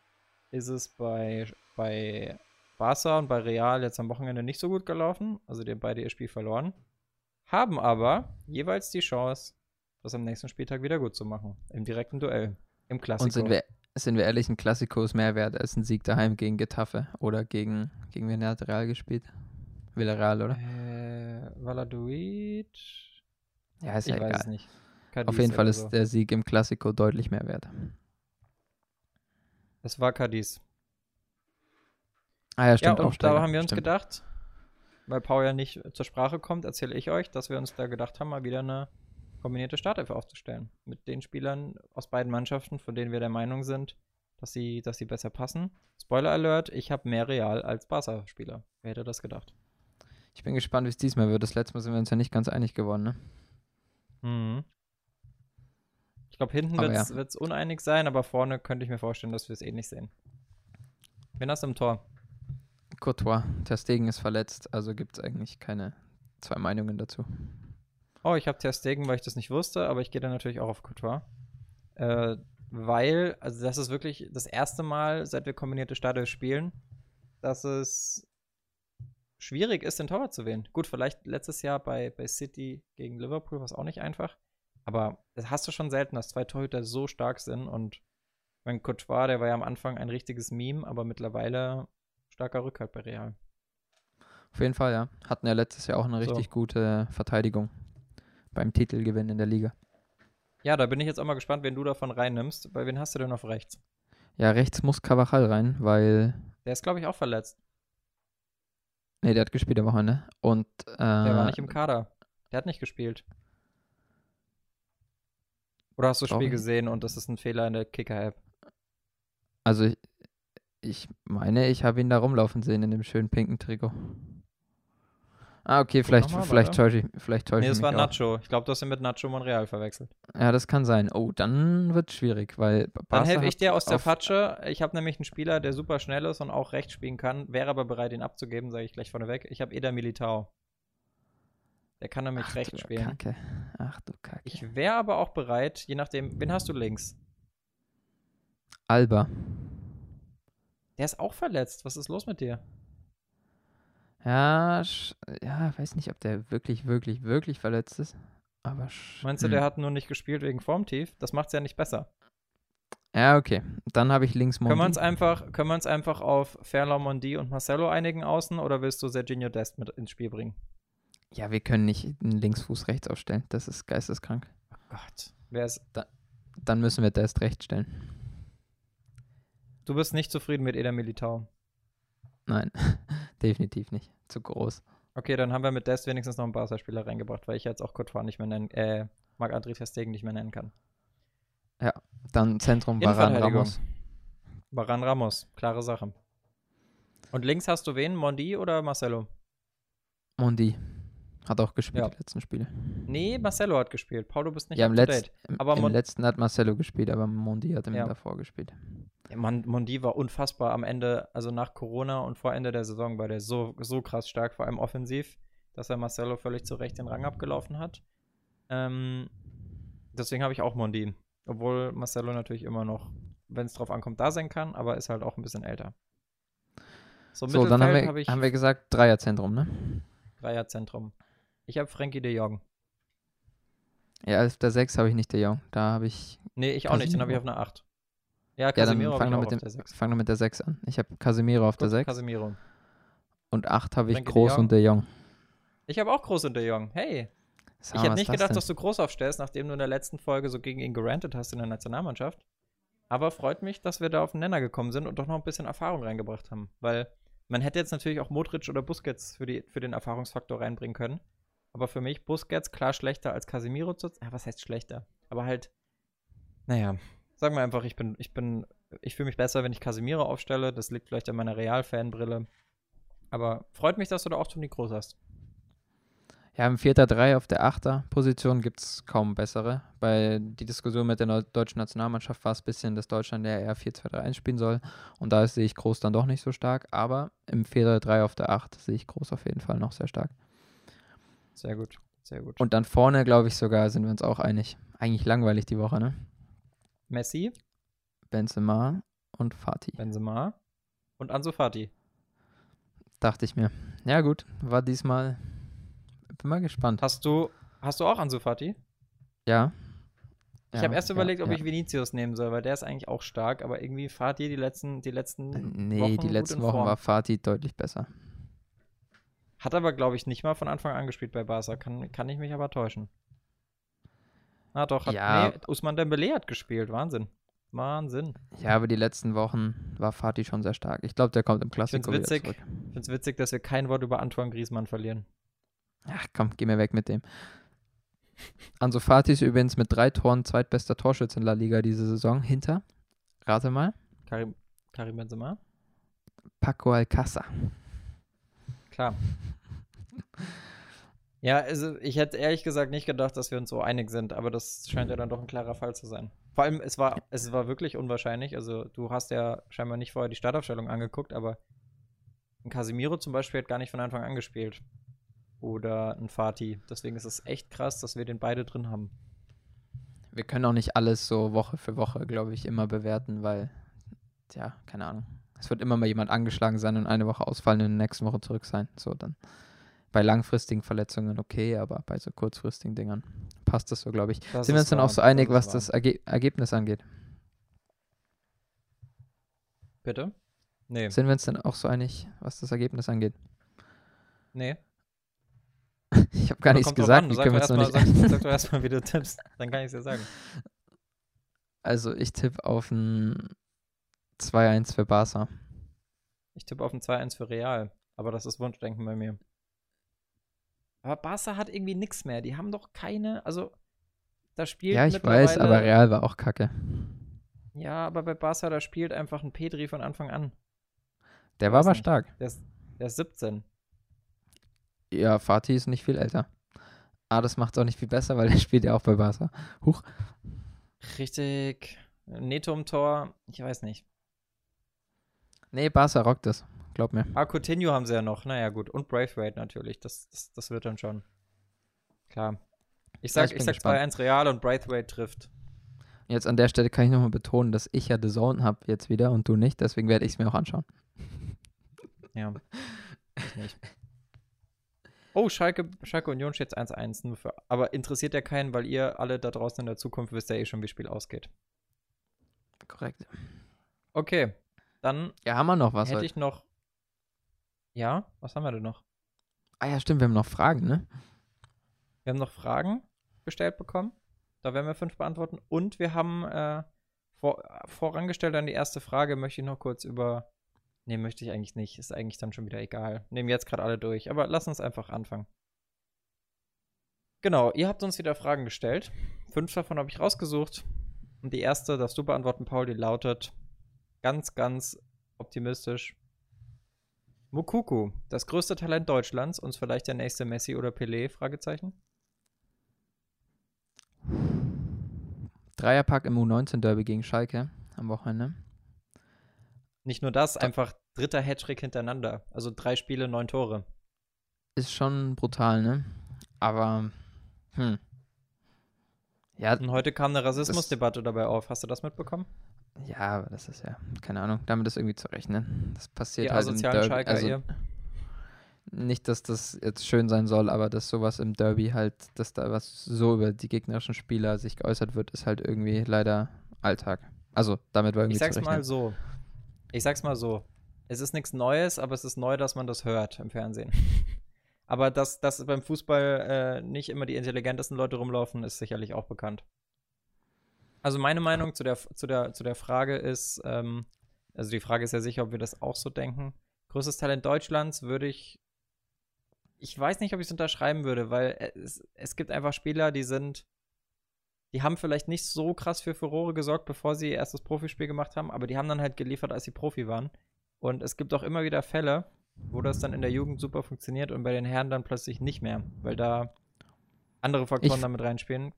ist es bei, bei Barca und bei Real jetzt am Wochenende nicht so gut gelaufen. Also die haben beide ihr Spiel verloren haben aber jeweils die Chance, das am nächsten Spieltag wieder gut zu machen. Im direkten Duell. Im Klassiko. Und sind wir, sind wir ehrlich, ein Klassiko ist mehr wert als ein Sieg daheim gegen Getafe oder gegen, gegen wen hat Real gespielt? Villarreal, oder? äh, Valladolid? Ja, ist ich ja weiß es egal. nicht. Auf Cadiz jeden Fall ist so. der Sieg im Klassiko deutlich mehr wert. Es war Cadiz. Ah ja, stimmt. ja, und Aufsteiger, da haben wir uns stimmt. gedacht, weil Paul ja nicht zur Sprache kommt, erzähle ich euch, dass wir uns da gedacht haben, mal wieder eine kombinierte Startelf aufzustellen. Mit den Spielern aus beiden Mannschaften, von denen wir der Meinung sind, dass sie, dass sie besser passen. Spoiler Alert, ich habe mehr Real als Barca-Spieler. Wer hätte das gedacht? Ich bin gespannt, wie es diesmal wird. Das letzte Mal sind wir uns ja nicht ganz einig geworden, ne? Mhm. Ich glaube, hinten wird es uneinig sein, aber vorne könnte ich mir vorstellen, dass wir es ähnlich sehen. Wen hast du im Tor? Courtois, Ter Stegen ist verletzt, also gibt es eigentlich keine zwei Meinungen dazu. Oh, ich habe Ter Stegen, weil ich das nicht wusste, aber ich gehe dann natürlich auch auf Courtois. Äh, weil, also das ist wirklich das erste Mal, seit wir kombinierte Stadien spielen, dass es schwierig ist, den Torwart zu wählen. Gut, vielleicht letztes Jahr bei, bei City gegen Liverpool war es auch nicht einfach. Aber das hast du schon selten, dass zwei Torhüter so stark sind. Und mein Courtois, der war ja am Anfang ein richtiges Meme, aber mittlerweile starker Rückhalt bei Real. Auf jeden Fall, ja. Hatten ja letztes Jahr auch eine So. richtig gute Verteidigung beim Titelgewinn in der Liga. Ja, da bin ich jetzt auch mal gespannt, wen du davon reinnimmst. Bei wen hast du denn auf rechts? Ja, rechts muss Cavachal rein, weil. Der ist, glaube ich, auch verletzt. Nee, der hat gespielt am Wochenende. Und. Äh, Der war nicht im Kader. Der hat nicht gespielt. Oder hast du das Spiel gesehen und das ist ein Fehler in der Kicker-App? Also, ich, ich meine, ich habe ihn da rumlaufen sehen in dem schönen pinken Trikot. Ah, okay, vielleicht, mal, vielleicht täusche ich, vielleicht täusche Nee, das war auch. Nacho. Ich glaube, du hast ihn mit Nacho Monreal verwechselt. Ja, das kann sein. Oh, dann wird schwierig, weil Dann Barca helfe ich dir aus der Patsche. Ich habe nämlich einen Spieler, der super schnell ist und auch rechts spielen kann, wäre aber bereit, ihn abzugeben, sage ich gleich vorneweg. Ich habe Eder Militao. Der kann nämlich Ach, rechts spielen. Kacke. Ach du Kacke. Ich wäre aber auch bereit, je nachdem, wen hast du links? Alba. Der ist auch verletzt. Was ist los mit dir? Ja, sch- ja, weiß nicht, ob der wirklich, wirklich, wirklich verletzt ist. Aber Meinst du, hm. der hat nur nicht gespielt wegen Formtief? Das macht es ja nicht besser. Ja, okay. Dann habe ich links Können wir Mondi. uns einfach, können wir uns einfach auf Ferland Mondi und Marcelo einigen außen oder willst du Serginho Dest mit ins Spiel bringen? Ja, wir können nicht einen Linksfuß rechts aufstellen. Das ist geisteskrank. Gott. Wer ist. Dann müssen wir Dest rechts stellen. Du bist nicht zufrieden mit Eder Militao. Nein, <laughs> definitiv nicht. Zu groß. Okay, dann haben wir mit Dest wenigstens noch einen Barca-Spieler reingebracht, weil ich jetzt auch Courtois nicht mehr nennen, äh, Marc-André Ter nicht mehr nennen kann. Dann Zentrum Baran. Ramos. Baran Ramos, klare Sache. Und links hast du wen? Mondi oder Marcelo? Mondi. Hat auch gespielt Ja. die letzten Spiele. Nee, Marcelo hat gespielt. Paulo bist nicht ja, im, Letz-, im, Aber im letzten hat Marcelo gespielt, aber Mondi hat ihm Ja. davor gespielt. Ja, Mon Mondi war unfassbar am Ende, also nach Corona und vor Ende der Saison war der so, so krass stark, vor allem offensiv, dass er Marcelo völlig zu Recht den Rang abgelaufen hat. Ähm, deswegen habe ich auch Mondi. Obwohl Marcelo natürlich immer noch, wenn es drauf ankommt, da sein kann, aber ist halt auch ein bisschen älter. So, So, dann haben wir, ich haben wir gesagt Dreierzentrum, ne? Dreierzentrum. Ich habe Frankie de Jong. Ja, auf der 6 habe ich nicht der Jong. Da habe ich. Nee, ich auch nicht, den habe ich auf Casemiro. einer 8. Ja, Ja, dann Casemiro fang auch mit auf dem, der 6. fang mit der 6 an. Ich habe Casemiro auf der Gut, 6 Casemiro. und 8 habe ich Frenkie de Groß Jong. und der Jong. Ich habe auch Groß und de Jong. Hey, Sag ich hätte nicht ist gedacht, denn? dass du groß aufstellst, nachdem du in der letzten Folge so gegen ihn gerantet hast in der Nationalmannschaft. Aber freut mich, dass wir da auf den Nenner gekommen sind und doch noch ein bisschen Erfahrung reingebracht haben. Weil man hätte jetzt natürlich auch Modric oder Busquets für, die, für den Erfahrungsfaktor reinbringen können. Aber für mich Busquets klar schlechter als Casemiro zu. Ja, was heißt schlechter? Aber halt, naja, sagen wir einfach, ich bin, ich bin, ich fühle mich besser, wenn ich Casemiro aufstelle. Das liegt vielleicht an meiner Real-Fanbrille. Aber freut mich, dass du da auch Toni Groß hast. Ja, im 4-3 auf der 8er Position gibt es kaum bessere. Bei die Diskussion mit der deutschen Nationalmannschaft war es ein bisschen, dass Deutschland ja eher 4-2-3-1 spielen soll. Und da sehe ich Groß dann doch nicht so stark. Aber im 4-3 auf der 8 sehe ich Groß auf jeden Fall noch sehr stark. Sehr gut, sehr gut. Und dann vorne, glaube ich sogar, sind wir uns auch einig. Eigentlich langweilig die Woche, ne? Messi, Benzema und Fatih. Benzema und Ansu Fati. Dachte ich mir. Ja, gut, war diesmal. Bin mal gespannt. Hast du, hast du auch Ansu Fati? Ja. Ich Ja, habe erst ja, überlegt, ob ja. ich Vinicius nehmen soll, weil der ist eigentlich auch stark, aber irgendwie Fati die letzten, die letzten Nee, Wochen die gut letzten Wochen Form. war Fatih deutlich besser. Hat aber, glaube ich, nicht mal von Anfang an gespielt bei Barca. Kann, kann ich mich aber täuschen. Ah, doch. Hat, Ja. Nee, Usman Dembele hat gespielt. Wahnsinn. Wahnsinn. Ja, aber die letzten Wochen war Fatih schon sehr stark. Ich glaube, der kommt im Klassiko wieder witzig. zurück. Ich finde es witzig, dass wir kein Wort über Antoine Griezmann verlieren. Ach komm, geh mir weg mit dem. Ansu Fati ist übrigens mit drei Toren zweitbester Torschütze in La Liga diese Saison. Hinter, rate mal, Karim, Karim Benzema? Paco Alcázar. Klar. Ja, also ich hätte ehrlich gesagt nicht gedacht, dass wir uns so einig sind, aber das scheint ja dann doch ein klarer Fall zu sein. Vor allem, es war, es war wirklich unwahrscheinlich. Also, du hast ja scheinbar nicht vorher die Startaufstellung angeguckt, aber ein Casemiro zum Beispiel hat gar nicht von Anfang an gespielt. Oder ein Fatih. Deswegen ist es echt krass, dass wir den beide drin haben. Wir können auch nicht alles so Woche für Woche, glaube ich, immer bewerten, weil, ja, keine Ahnung. Es wird immer mal jemand angeschlagen sein und eine Woche ausfallen und in der nächsten Woche zurück sein. So, dann bei langfristigen Verletzungen okay, aber bei so kurzfristigen Dingern passt das so, glaube ich. Das Sind wir uns dann auch so einig, ist was das Erge Ergebnis angeht? Bitte? Nee. Sind wir uns dann auch so einig, was das Ergebnis angeht? Nee. <laughs> Ich habe gar nichts gesagt, wie Sag können wir doch uns noch erst nicht mal- sag, sag doch erstmal, wie du tippst. Dann kann ich es dir sagen. Also ich tippe auf ein 2-1 für Barca. Ich tippe auf ein 2-1 für Real. Aber das ist Wunschdenken bei mir. Aber Barca hat irgendwie nichts mehr. Die haben doch keine, also da spielt Ja, ich weiß, aber Real war auch kacke. Ja, aber bei Barca, da spielt einfach ein Pedri von Anfang an. Der war aber nicht. stark. Der ist, der ist 17. Ja, Fatih ist nicht viel älter. Ah, das macht es auch nicht viel besser, weil der <laughs> spielt ja auch bei Barca. Huch. Richtig. Neto im Tor, ich weiß nicht. Nee, Barca rockt das. Glaub mir. Ah, Coutinho haben sie ja noch. Naja, gut. Und Braithwaite natürlich. Das, das, das wird dann schon. Klar. Ich Ja, sag, ich ich bin sag gespannt. 2-1 Real und Braithwaite trifft. Jetzt an der Stelle kann ich nochmal betonen, dass ich ja The Zone habe jetzt wieder und du nicht. Deswegen werde ich es mir auch anschauen. <laughs> Ja. Ich nicht. Oh, Schalke, Schalke Union steht 1-1. nur für- Aber interessiert ja keinen, weil ihr alle da draußen in der Zukunft wisst ja eh schon, wie das Spiel ausgeht. Korrekt. Okay. Dann Ja, haben wir noch was hätte heute? ich noch. Ja, was haben wir denn noch? Ah ja, stimmt, wir haben noch Fragen, ne? Wir haben noch Fragen gestellt bekommen. Da werden wir fünf beantworten. Und wir haben äh, vor, vorangestellt an die erste Frage möchte ich noch kurz über. Nee, möchte ich eigentlich nicht. Ist eigentlich dann schon wieder egal. Nehmen jetzt gerade alle durch. Aber lass uns einfach anfangen. Genau, ihr habt uns wieder Fragen gestellt. Fünf davon habe ich rausgesucht. Und die erste, darfst du beantworten, Paul, die lautet ganz, ganz optimistisch. Mukuku, das größte Talent Deutschlands und vielleicht der nächste Messi oder Pelé? Fragezeichen. Dreierpack im U19-Derby gegen Schalke am Wochenende. Nicht nur das, einfach dritter Hattrick hintereinander. Also drei Spiele, neun Tore. Ist schon brutal, ne? Aber, hm. Ja. Und heute kam eine Rassismusdebatte dabei auf. Hast du das mitbekommen? Ja, aber das ist ja, keine Ahnung, damit ist irgendwie zu rechnen. Das passiert Die halt im Derby. Schalker Also, ihr. nicht, dass das jetzt schön sein soll, aber dass sowas im Derby halt, dass da was so über die gegnerischen Spieler sich geäußert wird, ist halt irgendwie leider Alltag. Also, damit war irgendwie Ich sag's zu rechnen. mal so. Ich sag's mal so. Es ist nichts Neues, aber es ist neu, dass man das hört im Fernsehen. <laughs> aber dass, dass beim Fußball äh, nicht immer die intelligentesten Leute rumlaufen, ist sicherlich auch bekannt. Also meine Meinung zu der, zu der, zu der Frage ist, ähm, also die Frage ist ja sicher, ob wir das auch so denken. Größtes Talent Deutschlands würde ich, ich weiß nicht, ob ich es unterschreiben würde, weil es, es gibt einfach Spieler, die sind, die haben vielleicht nicht so krass für Furore gesorgt, bevor sie ihr erstes Profispiel gemacht haben, aber die haben dann halt geliefert, als sie Profi waren. Und es gibt auch immer wieder Fälle, wo das dann in der Jugend super funktioniert und bei den Herren dann plötzlich nicht mehr, weil da andere Faktoren Ich- damit reinspielen.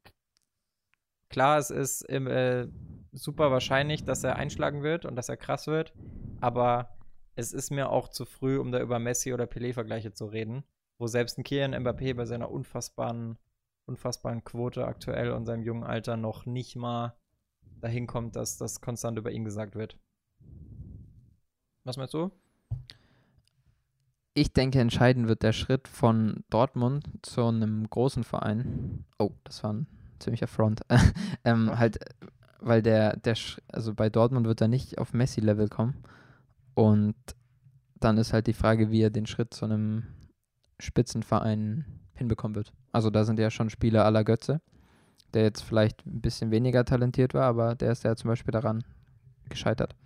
Klar, es ist im, äh, super wahrscheinlich, dass er einschlagen wird und dass er krass wird, aber es ist mir auch zu früh, um da über Messi oder Pelé-Vergleiche zu reden, wo selbst ein Kylian Mbappé bei seiner unfassbaren, unfassbaren Quote aktuell und seinem jungen Alter noch nicht mal dahin kommt, dass das konstant über ihn gesagt wird. Was meinst du? Ich denke, entscheidend wird der Schritt von Dortmund zu einem großen Verein. Oh, das war ein ziemlicher Front. <laughs> ähm, Ja. halt, weil der, der, also bei Dortmund wird er nicht auf Messi-Level kommen. Und dann ist halt die Frage, wie er den Schritt zu einem Spitzenverein hinbekommen wird. Also da sind ja schon Spieler aller Götze, der jetzt vielleicht ein bisschen weniger talentiert war, aber der ist ja zum Beispiel daran gescheitert.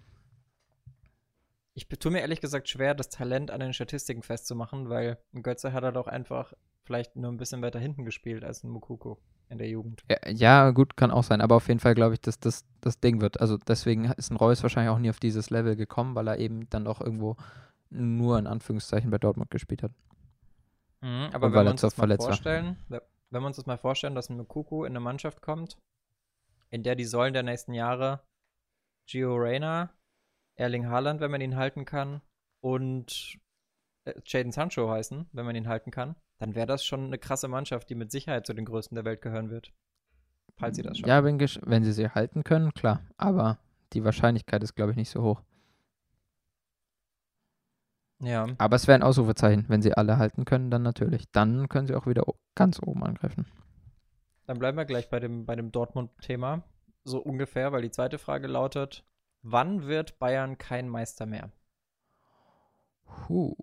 Ich tue mir ehrlich gesagt schwer, das Talent an den Statistiken festzumachen, weil ein Götze hat er doch einfach vielleicht nur ein bisschen weiter hinten gespielt als ein Mukoko in der Jugend. Ja, ja, gut, kann auch sein, aber auf jeden Fall glaube ich, dass das das Ding wird. Also deswegen ist ein Reus wahrscheinlich auch nie auf dieses Level gekommen, weil er eben dann auch irgendwo nur in Anführungszeichen bei Dortmund gespielt hat. Mhm, aber Und wenn wir uns das mal war. vorstellen, we- wenn wir uns das mal vorstellen, dass ein Mukoko in eine Mannschaft kommt, in der die Säulen der nächsten Jahre Gio Reyna, Erling Haaland, wenn man ihn halten kann, und äh, Jadon Sancho heißen, wenn man ihn halten kann, dann wäre das schon eine krasse Mannschaft, die mit Sicherheit zu den größten der Welt gehören wird. Falls sie das schaffen. Ja, wenn, sie sie halten können, klar. Aber die Wahrscheinlichkeit ist, glaube ich, nicht so hoch. ja. Aber es wäre ein Ausrufezeichen. Wenn sie alle halten können, dann natürlich. Dann können sie auch wieder ganz oben angreifen. Dann bleiben wir gleich bei dem, bei dem Dortmund-Thema. So ungefähr, weil die zweite Frage lautet: Wann wird Bayern kein Meister mehr? Puh.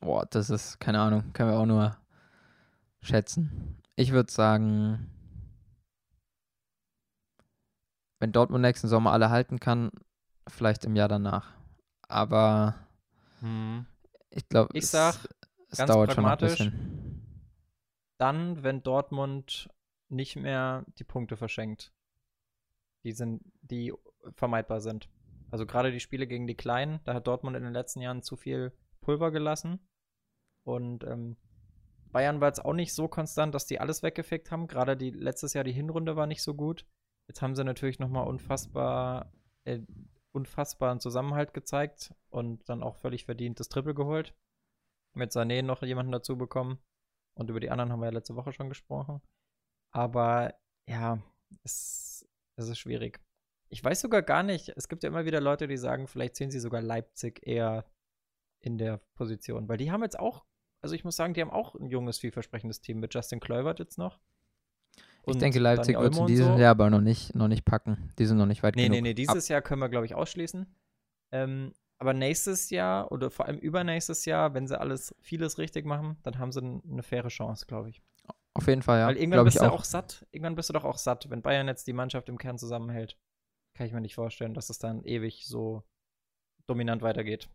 Boah, das ist, keine Ahnung, können wir auch nur schätzen. Ich würde sagen, wenn Dortmund nächsten Sommer alle halten kann, vielleicht im Jahr danach. Aber ich glaube, Ich es, sag, es dauert schon ein bisschen. Dann, wenn Dortmund nicht mehr die Punkte verschenkt, die sind, die vermeidbar sind. Also gerade die Spiele gegen die Kleinen, da hat Dortmund in den letzten Jahren zu viel Pulver gelassen. Und ähm, Bayern war jetzt auch nicht so konstant, dass die alles weggefickt haben. Gerade die letztes Jahr die Hinrunde war nicht so gut. Jetzt haben sie natürlich noch mal unfassbar äh, unfassbaren Zusammenhalt gezeigt und dann auch völlig verdient das Triple geholt. Mit Sané noch jemanden dazu bekommen. Und über die anderen haben wir ja letzte Woche schon gesprochen. Aber ja, es, es ist schwierig. Ich weiß sogar gar nicht, es gibt ja immer wieder Leute, die sagen, vielleicht sehen sie sogar Leipzig eher in der Position. Weil die haben jetzt auch, also ich muss sagen, die haben auch ein junges, vielversprechendes Team mit Justin Kluivert jetzt noch. Ich Und denke, Leipzig wird es in diesem so. Jahr aber noch nicht, noch nicht packen. Die sind noch nicht weit Nee, genug. nee, nee, Ab- dieses Jahr können wir, glaube ich, ausschließen. Ähm, aber nächstes Jahr oder vor allem übernächstes Jahr, wenn sie alles, vieles richtig machen, dann haben sie eine faire Chance, glaube ich. Auf jeden Fall, ja. Weil irgendwann bist ich du auch. auch satt. Irgendwann bist du doch auch satt, wenn Bayern jetzt die Mannschaft im Kern zusammenhält. Kann ich mir nicht vorstellen, dass es dann ewig so dominant weitergeht.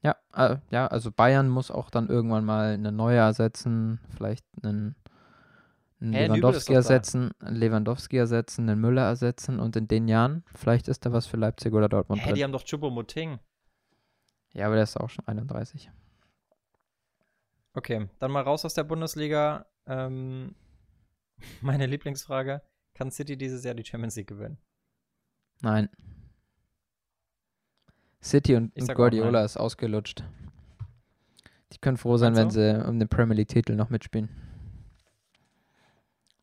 Ja, äh, ja, also Bayern muss auch dann irgendwann mal eine neue ersetzen, vielleicht einen, einen ist Lewandowski ersetzen, einen Lewandowski ersetzen, einen Müller ersetzen und in den Jahren, vielleicht ist da was für Leipzig oder Dortmund die drin. haben doch Chupomoting. Ja, aber der ist auch schon 31. Okay, dann mal raus aus der Bundesliga. Ähm, <laughs> meine Lieblingsfrage: Kann City dieses Jahr die Champions League gewinnen? Nein. City und, und Guardiola ist ausgelutscht. Die können froh sein, Meinst wenn sie um den Premier League-Titel noch mitspielen.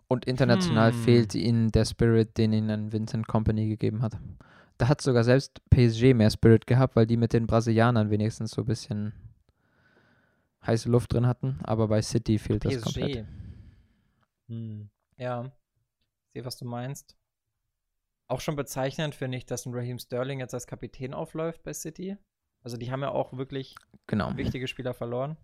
Und international Hm. fehlt ihnen der Spirit, den ihnen Vincent Company gegeben hat. Da hat sogar selbst PSG mehr Spirit gehabt, weil die mit den Brasilianern wenigstens so ein bisschen heiße Luft drin hatten. Aber bei City fehlt das komplett. Hm. Ja, sehe, was du meinst. Auch schon bezeichnend finde ich, dass ein Raheem Sterling jetzt als Kapitän aufläuft bei City. Also die haben ja auch wirklich Genau. wichtige Spieler verloren.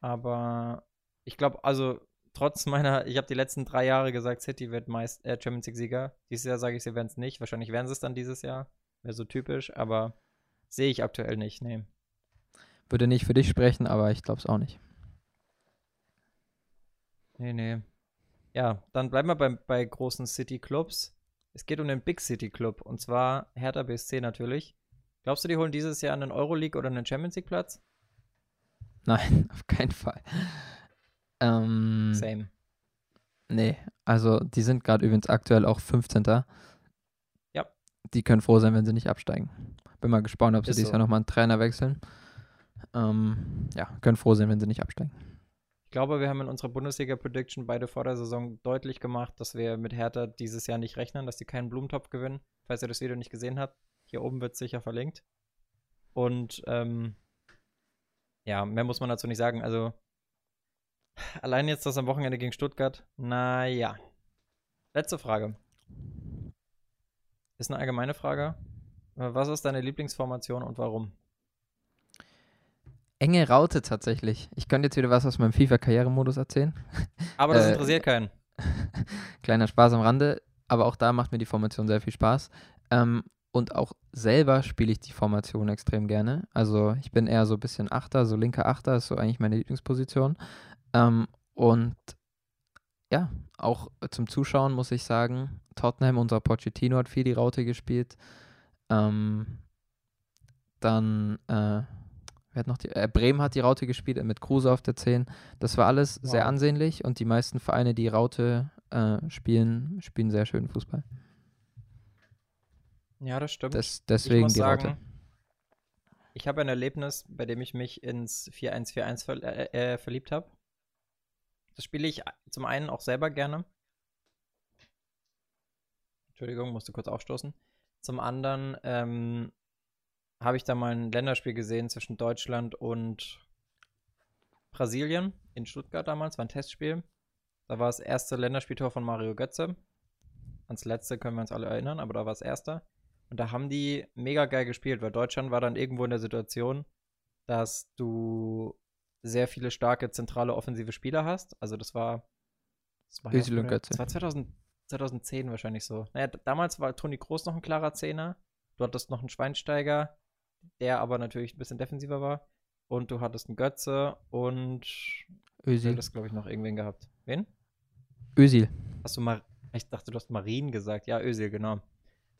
Aber ich glaube, also trotz meiner, ich habe die letzten drei Jahre gesagt, City wird meist äh, Champions League-Sieger. Dieses Jahr sage ich, sie werden es nicht. Wahrscheinlich werden sie es dann dieses Jahr. Wäre so typisch, aber sehe ich aktuell nicht. Nee. Würde nicht für dich sprechen, aber ich glaube es auch nicht. Nee, nee. Ja, dann bleiben wir bei, bei großen City-Clubs. Es geht um den Big City-Club und zwar Hertha BSC natürlich. Glaubst du, die holen dieses Jahr einen Euroleague oder einen Champions League-Platz? Nein, <laughs> auf keinen Fall. Ähm, Same. Nee, also die sind gerade übrigens aktuell auch 15. Ja. Die können froh sein, wenn sie nicht absteigen. Bin mal gespannt, ob sie Ist dieses so. Jahr nochmal einen Trainer wechseln. Ähm, ja, können froh sein, wenn sie nicht absteigen. Ich glaube, wir haben in unserer Bundesliga-Prediction beide vor der Saison deutlich gemacht, dass wir mit Hertha dieses Jahr nicht rechnen, dass sie keinen Blumentopf gewinnen. Falls ihr das Video nicht gesehen habt, hier oben wird es sicher verlinkt. Und ähm, ja, mehr muss man dazu nicht sagen. Also, allein jetzt das am Wochenende gegen Stuttgart, naja. Letzte Frage. Ist eine allgemeine Frage. Äh, Was ist deine Lieblingsformation und warum? Enge Raute tatsächlich. Ich könnte jetzt wieder was aus meinem FIFA-Karrieremodus erzählen. Aber das Äh, interessiert keinen. <laughs> Kleiner Spaß am Rande, aber auch da macht mir die Formation sehr viel Spaß. Ähm, und auch selber spiele ich die Formation extrem gerne. Also ich bin eher so ein bisschen Achter, so linker Achter ist so eigentlich meine Lieblingsposition. Ähm, und ja, auch zum Zuschauen muss ich sagen, Tottenham, unser Pochettino hat viel die Raute gespielt. Ähm, dann, äh, wer hat noch die, äh, Bremen hat die Raute gespielt mit Kruse auf der 10. Das war alles sehr Wow. ansehnlich und die meisten Vereine, die Raute äh, spielen, spielen sehr schönen Fußball. Ja, das stimmt. Das, ich deswegen muss die sagen, Raute. ich habe ein Erlebnis, bei dem ich mich ins 4-1-4-1 ver äh, äh, verliebt habe. Das spiele ich zum einen auch selber gerne. Entschuldigung, musste kurz aufstoßen. Zum anderen ähm, habe ich da mal ein Länderspiel gesehen zwischen Deutschland und Brasilien in Stuttgart damals, war ein Testspiel. Da war das erste Länderspieltor von Mario Götze. Ans letzte können wir uns alle erinnern, aber da war es erster. Und da haben die mega geil gespielt, weil Deutschland war dann irgendwo in der Situation, dass du sehr viele starke zentrale offensive Spieler hast. Also das war. Das war, Götze. das war 2000, 2010 wahrscheinlich so. Naja, damals war Toni Kroos noch ein klarer Zehner. Du hattest noch einen Schweinsteiger, der aber natürlich ein bisschen defensiver war. Und du hattest einen Götze und du Özil. hättest, glaube ich, noch irgendwen gehabt. Wen? Özil. Hast du mal. Ich dachte, du hast Marien gesagt. Ja, Özil, genau.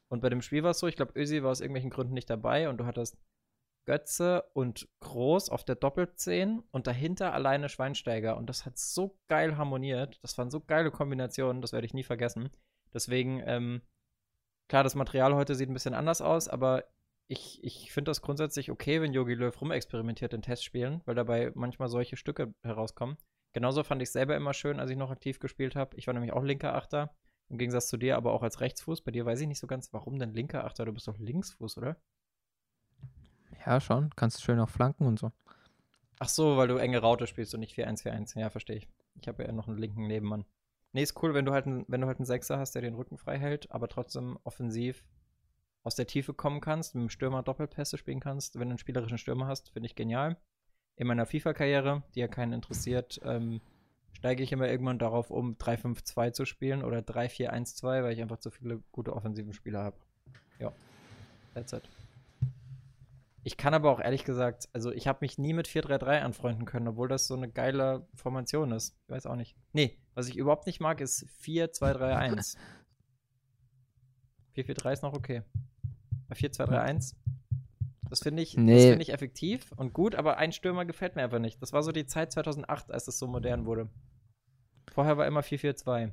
Und bei dem Spiel war es so, ich glaube, Özil war aus irgendwelchen Gründen nicht dabei und du hattest Götze und Groß auf der Doppelzehn und dahinter alleine Schweinsteiger. Und das hat so geil harmoniert. Das waren so geile Kombinationen, das werde ich nie vergessen. Deswegen, ähm, klar, das Material heute sieht ein bisschen anders aus, aber ich, ich finde das grundsätzlich okay, wenn Jogi Löw rumexperimentiert in Testspielen, weil dabei manchmal solche Stücke herauskommen. Genauso fand ich es selber immer schön, als ich noch aktiv gespielt habe. Ich war nämlich auch linker Achter, im Gegensatz zu dir, aber auch als Rechtsfuß. Bei dir weiß ich nicht so ganz, warum denn linker Achter? Du bist doch Linksfuß, oder? Ja, schon. Kannst schön auch flanken und so. Ach so, weil du enge Raute spielst und nicht 4-1-4-1. Ja, verstehe ich. Ich habe ja noch einen linken Nebenmann. Nee, ist cool, wenn du halt einen, wenn du halt einen Sechser hast, der den Rücken frei hält, aber trotzdem offensiv aus der Tiefe kommen kannst, mit dem Stürmer Doppelpässe spielen kannst. Wenn du einen spielerischen Stürmer hast, finde ich genial. In meiner FIFA-Karriere, die ja keinen interessiert, ähm, steige ich immer irgendwann darauf um, 3-5-2 zu spielen oder 3-4-1-2, weil ich einfach zu viele gute offensiven Spieler habe. Ja, that's it. Ich kann aber auch ehrlich gesagt, also ich habe mich nie mit 4-3-3 anfreunden können, obwohl das so eine geile Formation ist. Ich weiß auch nicht. Nee, was ich überhaupt nicht mag, ist 4-2-3-1. 4-4-3 <laughs> ist noch okay. 4-2-3-1, das finde ich, Nee. find ich effektiv und gut, aber ein Stürmer gefällt mir einfach nicht. Das war so die Zeit 2008, als das so modern wurde. Vorher war immer 4-4-2.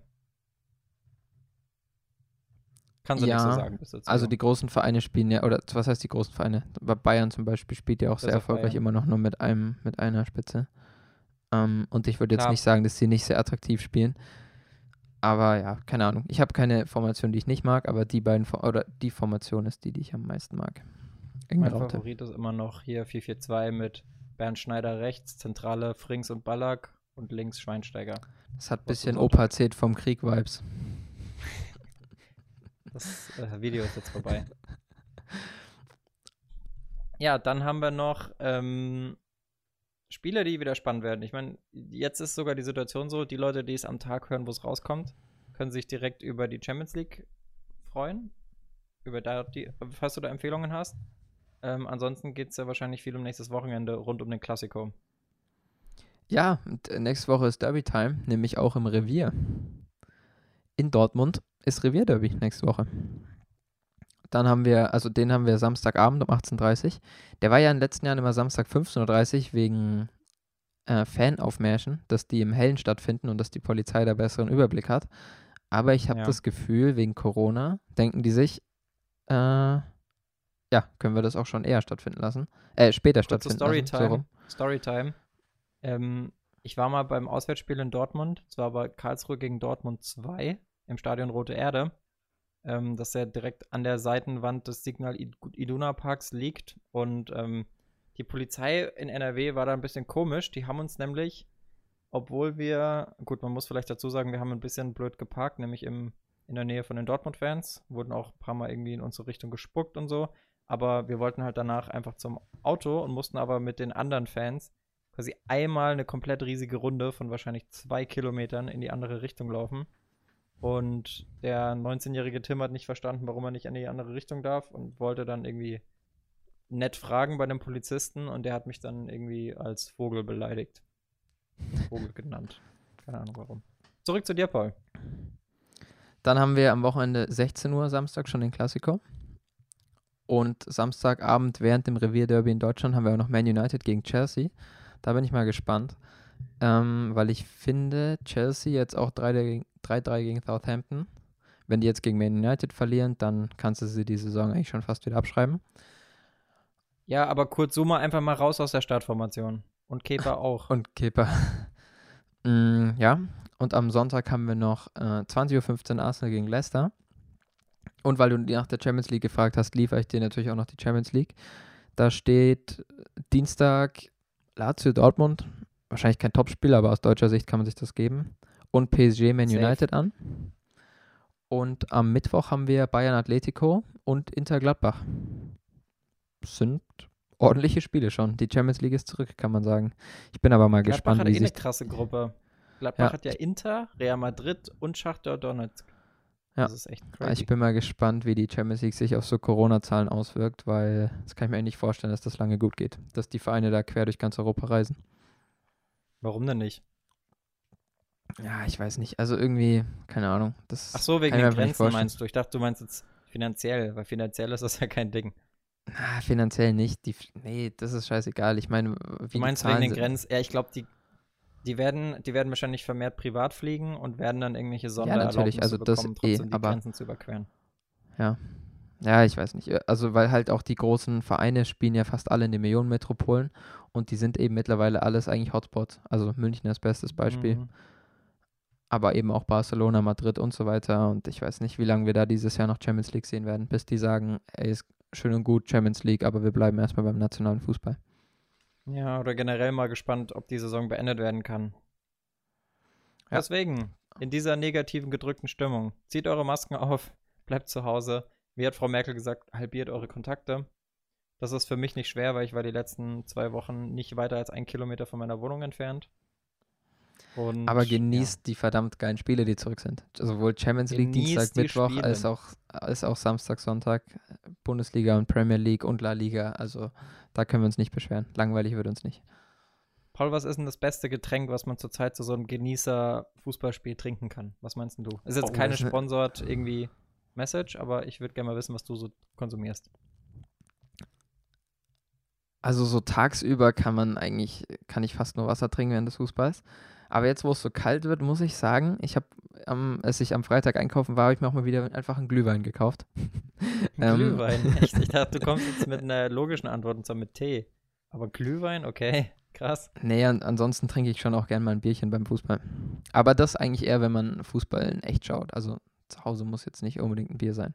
Kannst du nicht so Ja, sagen. Bist du zu Also die großen Vereine spielen ja, oder was heißt die großen Vereine? Bei Bayern zum Beispiel spielt ja auch Bis sehr erfolgreich Bayern. immer noch nur mit einem, mit einer Spitze. Ähm, und ich würde jetzt Klar. nicht sagen, dass sie nicht sehr attraktiv spielen. Aber ja, keine Ahnung. Ich habe keine Formation, die ich nicht mag, aber die beiden oder die Formation ist die, die ich am meisten mag. Irgendwie Mein. Favorit ist immer noch hier 4-4-2 mit Bernd Schneider rechts, Zentrale Frings und Ballack und links Schweinsteiger. Das hat ein bisschen Opa erzählt vom Krieg-Vibes. <laughs> Das äh, Video ist jetzt vorbei. <laughs> Ja, dann haben wir noch ähm, Spiele, die wieder spannend werden. Ich meine, jetzt ist sogar die Situation so, die Leute, die es am Tag hören, wo es rauskommt, können sich direkt über die Champions League freuen. Über da die, falls du da Empfehlungen hast. Ähm, ansonsten geht es ja wahrscheinlich viel um nächstes Wochenende rund um den Klassiko. Ja, äh, nächste Woche ist Derby-Time, nämlich auch im Revier. In Dortmund ist Revierderby nächste Woche. Dann haben wir, also den haben wir Samstagabend um 18.30 Uhr. Der war ja in den letzten Jahren immer Samstag 15.30 Uhr wegen äh, Fanaufmärschen, dass die im Hellen stattfinden und dass die Polizei da besseren Überblick hat. Aber ich habe Ja. das Gefühl, wegen Corona denken die sich, äh, ja, können wir das auch schon eher stattfinden lassen. Äh, später Kurze stattfinden lassen. So Storytime. Storytime. Ähm, ich war mal beim Auswärtsspiel in Dortmund. Zwar bei Karlsruhe gegen Dortmund 2 im Stadion Rote Erde. Ähm, das ja direkt an der Seitenwand des Signal Id- Iduna Parks liegt. Und ähm, die Polizei in NRW war da ein bisschen komisch. Die haben uns nämlich, obwohl wir, gut, man muss vielleicht dazu sagen, wir haben ein bisschen blöd geparkt, nämlich im, in der Nähe von den Dortmund-Fans. Wurden auch ein paar Mal irgendwie in unsere Richtung gespuckt und so. Aber wir wollten halt danach einfach zum Auto und mussten aber mit den anderen Fans quasi einmal eine komplett riesige Runde von wahrscheinlich zwei Kilometern in die andere Richtung laufen. Und der 19-jährige Tim hat nicht verstanden, warum er nicht in die andere Richtung darf und wollte dann irgendwie nett fragen bei dem Polizisten und der hat mich dann irgendwie als Vogel beleidigt. Vogel genannt. Keine Ahnung warum. Zurück zu dir, Paul. Dann haben wir am Wochenende 16 Uhr Samstag schon den Klassiko. Und Samstagabend während dem Revierderby in Deutschland haben wir auch noch Man United gegen Chelsea. Da bin ich mal gespannt, ähm, weil ich finde, Chelsea jetzt auch 3-3 3-3 gegen Southampton. Wenn die jetzt gegen Man United verlieren, dann kannst du sie die Saison eigentlich schon fast wieder abschreiben. Ja, aber Kurt Zuma einfach mal raus aus der Startformation. Und Kepa <laughs> auch. Und Kepa. <laughs> mm, ja, und am Sonntag haben wir noch äh, 20.15 Uhr Arsenal gegen Leicester. Und weil du nach der Champions League gefragt hast, liefere ich dir natürlich auch noch die Champions League. Da steht Dienstag Lazio Dortmund. Wahrscheinlich kein Topspiel, aber aus deutscher Sicht kann man sich das geben. Und PSG Man Safe. United an. Und am Mittwoch haben wir Bayern Atletico und Inter Gladbach. Sind ordentliche Spiele schon. Die Champions League ist zurück, kann man sagen. Ich bin aber mal Gladbach gespannt, hat wie eh eine sich krasse Gruppe. Gladbach Ja. hat ja Inter, Real Madrid und Schachter Donetsk. Ja. Das ist echt crazy. Ich bin mal gespannt, wie die Champions League sich auf so Corona-Zahlen auswirkt, weil das kann ich mir eigentlich nicht vorstellen, dass das lange gut geht, dass die Vereine da quer durch ganz Europa reisen. Warum denn nicht? Ja, ich weiß nicht. Also irgendwie, keine Ahnung. Das Ach so, wegen den Grenzen meinst du. Ich dachte, du meinst jetzt finanziell, weil finanziell ist das ja kein Ding. Ah, finanziell nicht. Die, nee, das ist scheißegal. Ich meine, wie Du meinst die wegen den. Grenzen. Ja, ich glaube, die, die, werden, die werden wahrscheinlich vermehrt privat fliegen und werden dann irgendwelche Sondererlaubnisse natürlich, also das bekommen, eh, trotzdem die aber- Grenzen zu überqueren. Ja, ich weiß nicht. Also, weil halt auch die großen Vereine spielen ja fast alle in den Millionenmetropolen und die sind eben mittlerweile alles eigentlich Hotspots. Also München als bestes Beispiel. Mhm. Aber eben auch Barcelona, Madrid und so weiter. Und ich weiß nicht, wie lange wir da dieses Jahr noch Champions League sehen werden, bis die sagen, ey, ist schön und gut Champions League, aber wir bleiben erstmal beim nationalen Fußball. Ja, oder generell mal gespannt, ob die Saison beendet werden kann. Ja. Deswegen, in dieser negativen, gedrückten Stimmung, zieht eure Masken auf, <laughs> bleibt zu Hause. Wie hat Frau Merkel gesagt, halbiert eure Kontakte. Das ist für mich nicht schwer, weil ich war die letzten zwei Wochen nicht weiter als ein Kilometer von meiner Wohnung entfernt. Und, Aber genießt die verdammt geilen Spiele, die zurück sind. Sowohl Champions League, Genießt Dienstag, die Mittwoch, Spiele. als auch, als auch Samstag, Sonntag, Bundesliga und Premier League und La Liga. Also da können wir uns nicht beschweren. Langweilig wird uns nicht. Ja. Paul, was ist denn das beste Getränk, was man zurzeit zu so einem Genießer-Fußballspiel trinken kann? Was meinst du? Ist jetzt Oh, keine ne- sponsored irgendwie Message, aber ich würde gerne mal wissen, was du so konsumierst. Also so tagsüber kann man eigentlich, kann ich fast nur Wasser trinken während des Fußballs. Aber jetzt, wo es so kalt wird, muss ich sagen, ich habe, ähm, als ich am Freitag einkaufen war, habe ich mir auch mal wieder einfach einen Glühwein gekauft. <laughs> Ähm, Glühwein, echt? Ich dachte, du kommst jetzt mit einer logischen Antwort und zwar mit Tee. Aber Glühwein, okay, <laughs> krass. Nee, an, ansonsten trinke ich schon auch gern mal ein Bierchen beim Fußball. Aber das eigentlich eher, wenn man Fußball in echt schaut. Also zu Hause muss jetzt nicht unbedingt ein Bier sein.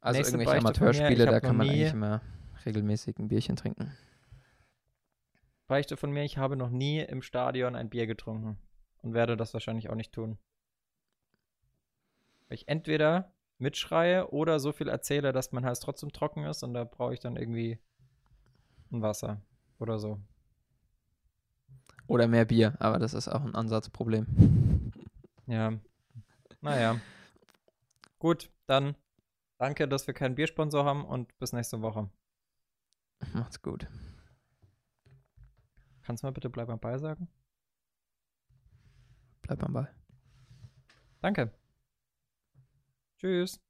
Also Nächste irgendwelche Beichte Amateurspiele, da kann man nie- eigentlich immer regelmäßig ein Bierchen trinken. Beichte von mir, ich habe noch nie im Stadion ein Bier getrunken und werde das wahrscheinlich auch nicht tun. Weil ich entweder mitschreie oder so viel erzähle, dass mein Hals trotzdem trocken ist und da brauche ich dann irgendwie ein Wasser oder so. Oder mehr Bier, aber das ist auch ein Ansatzproblem. Ja. Naja. Gut, dann danke, dass wir keinen Biersponsor haben und bis nächste Woche. Macht's gut. Kannst du mal bitte bleib am Ball sagen? Bleib am Ball. Danke. Tschüss.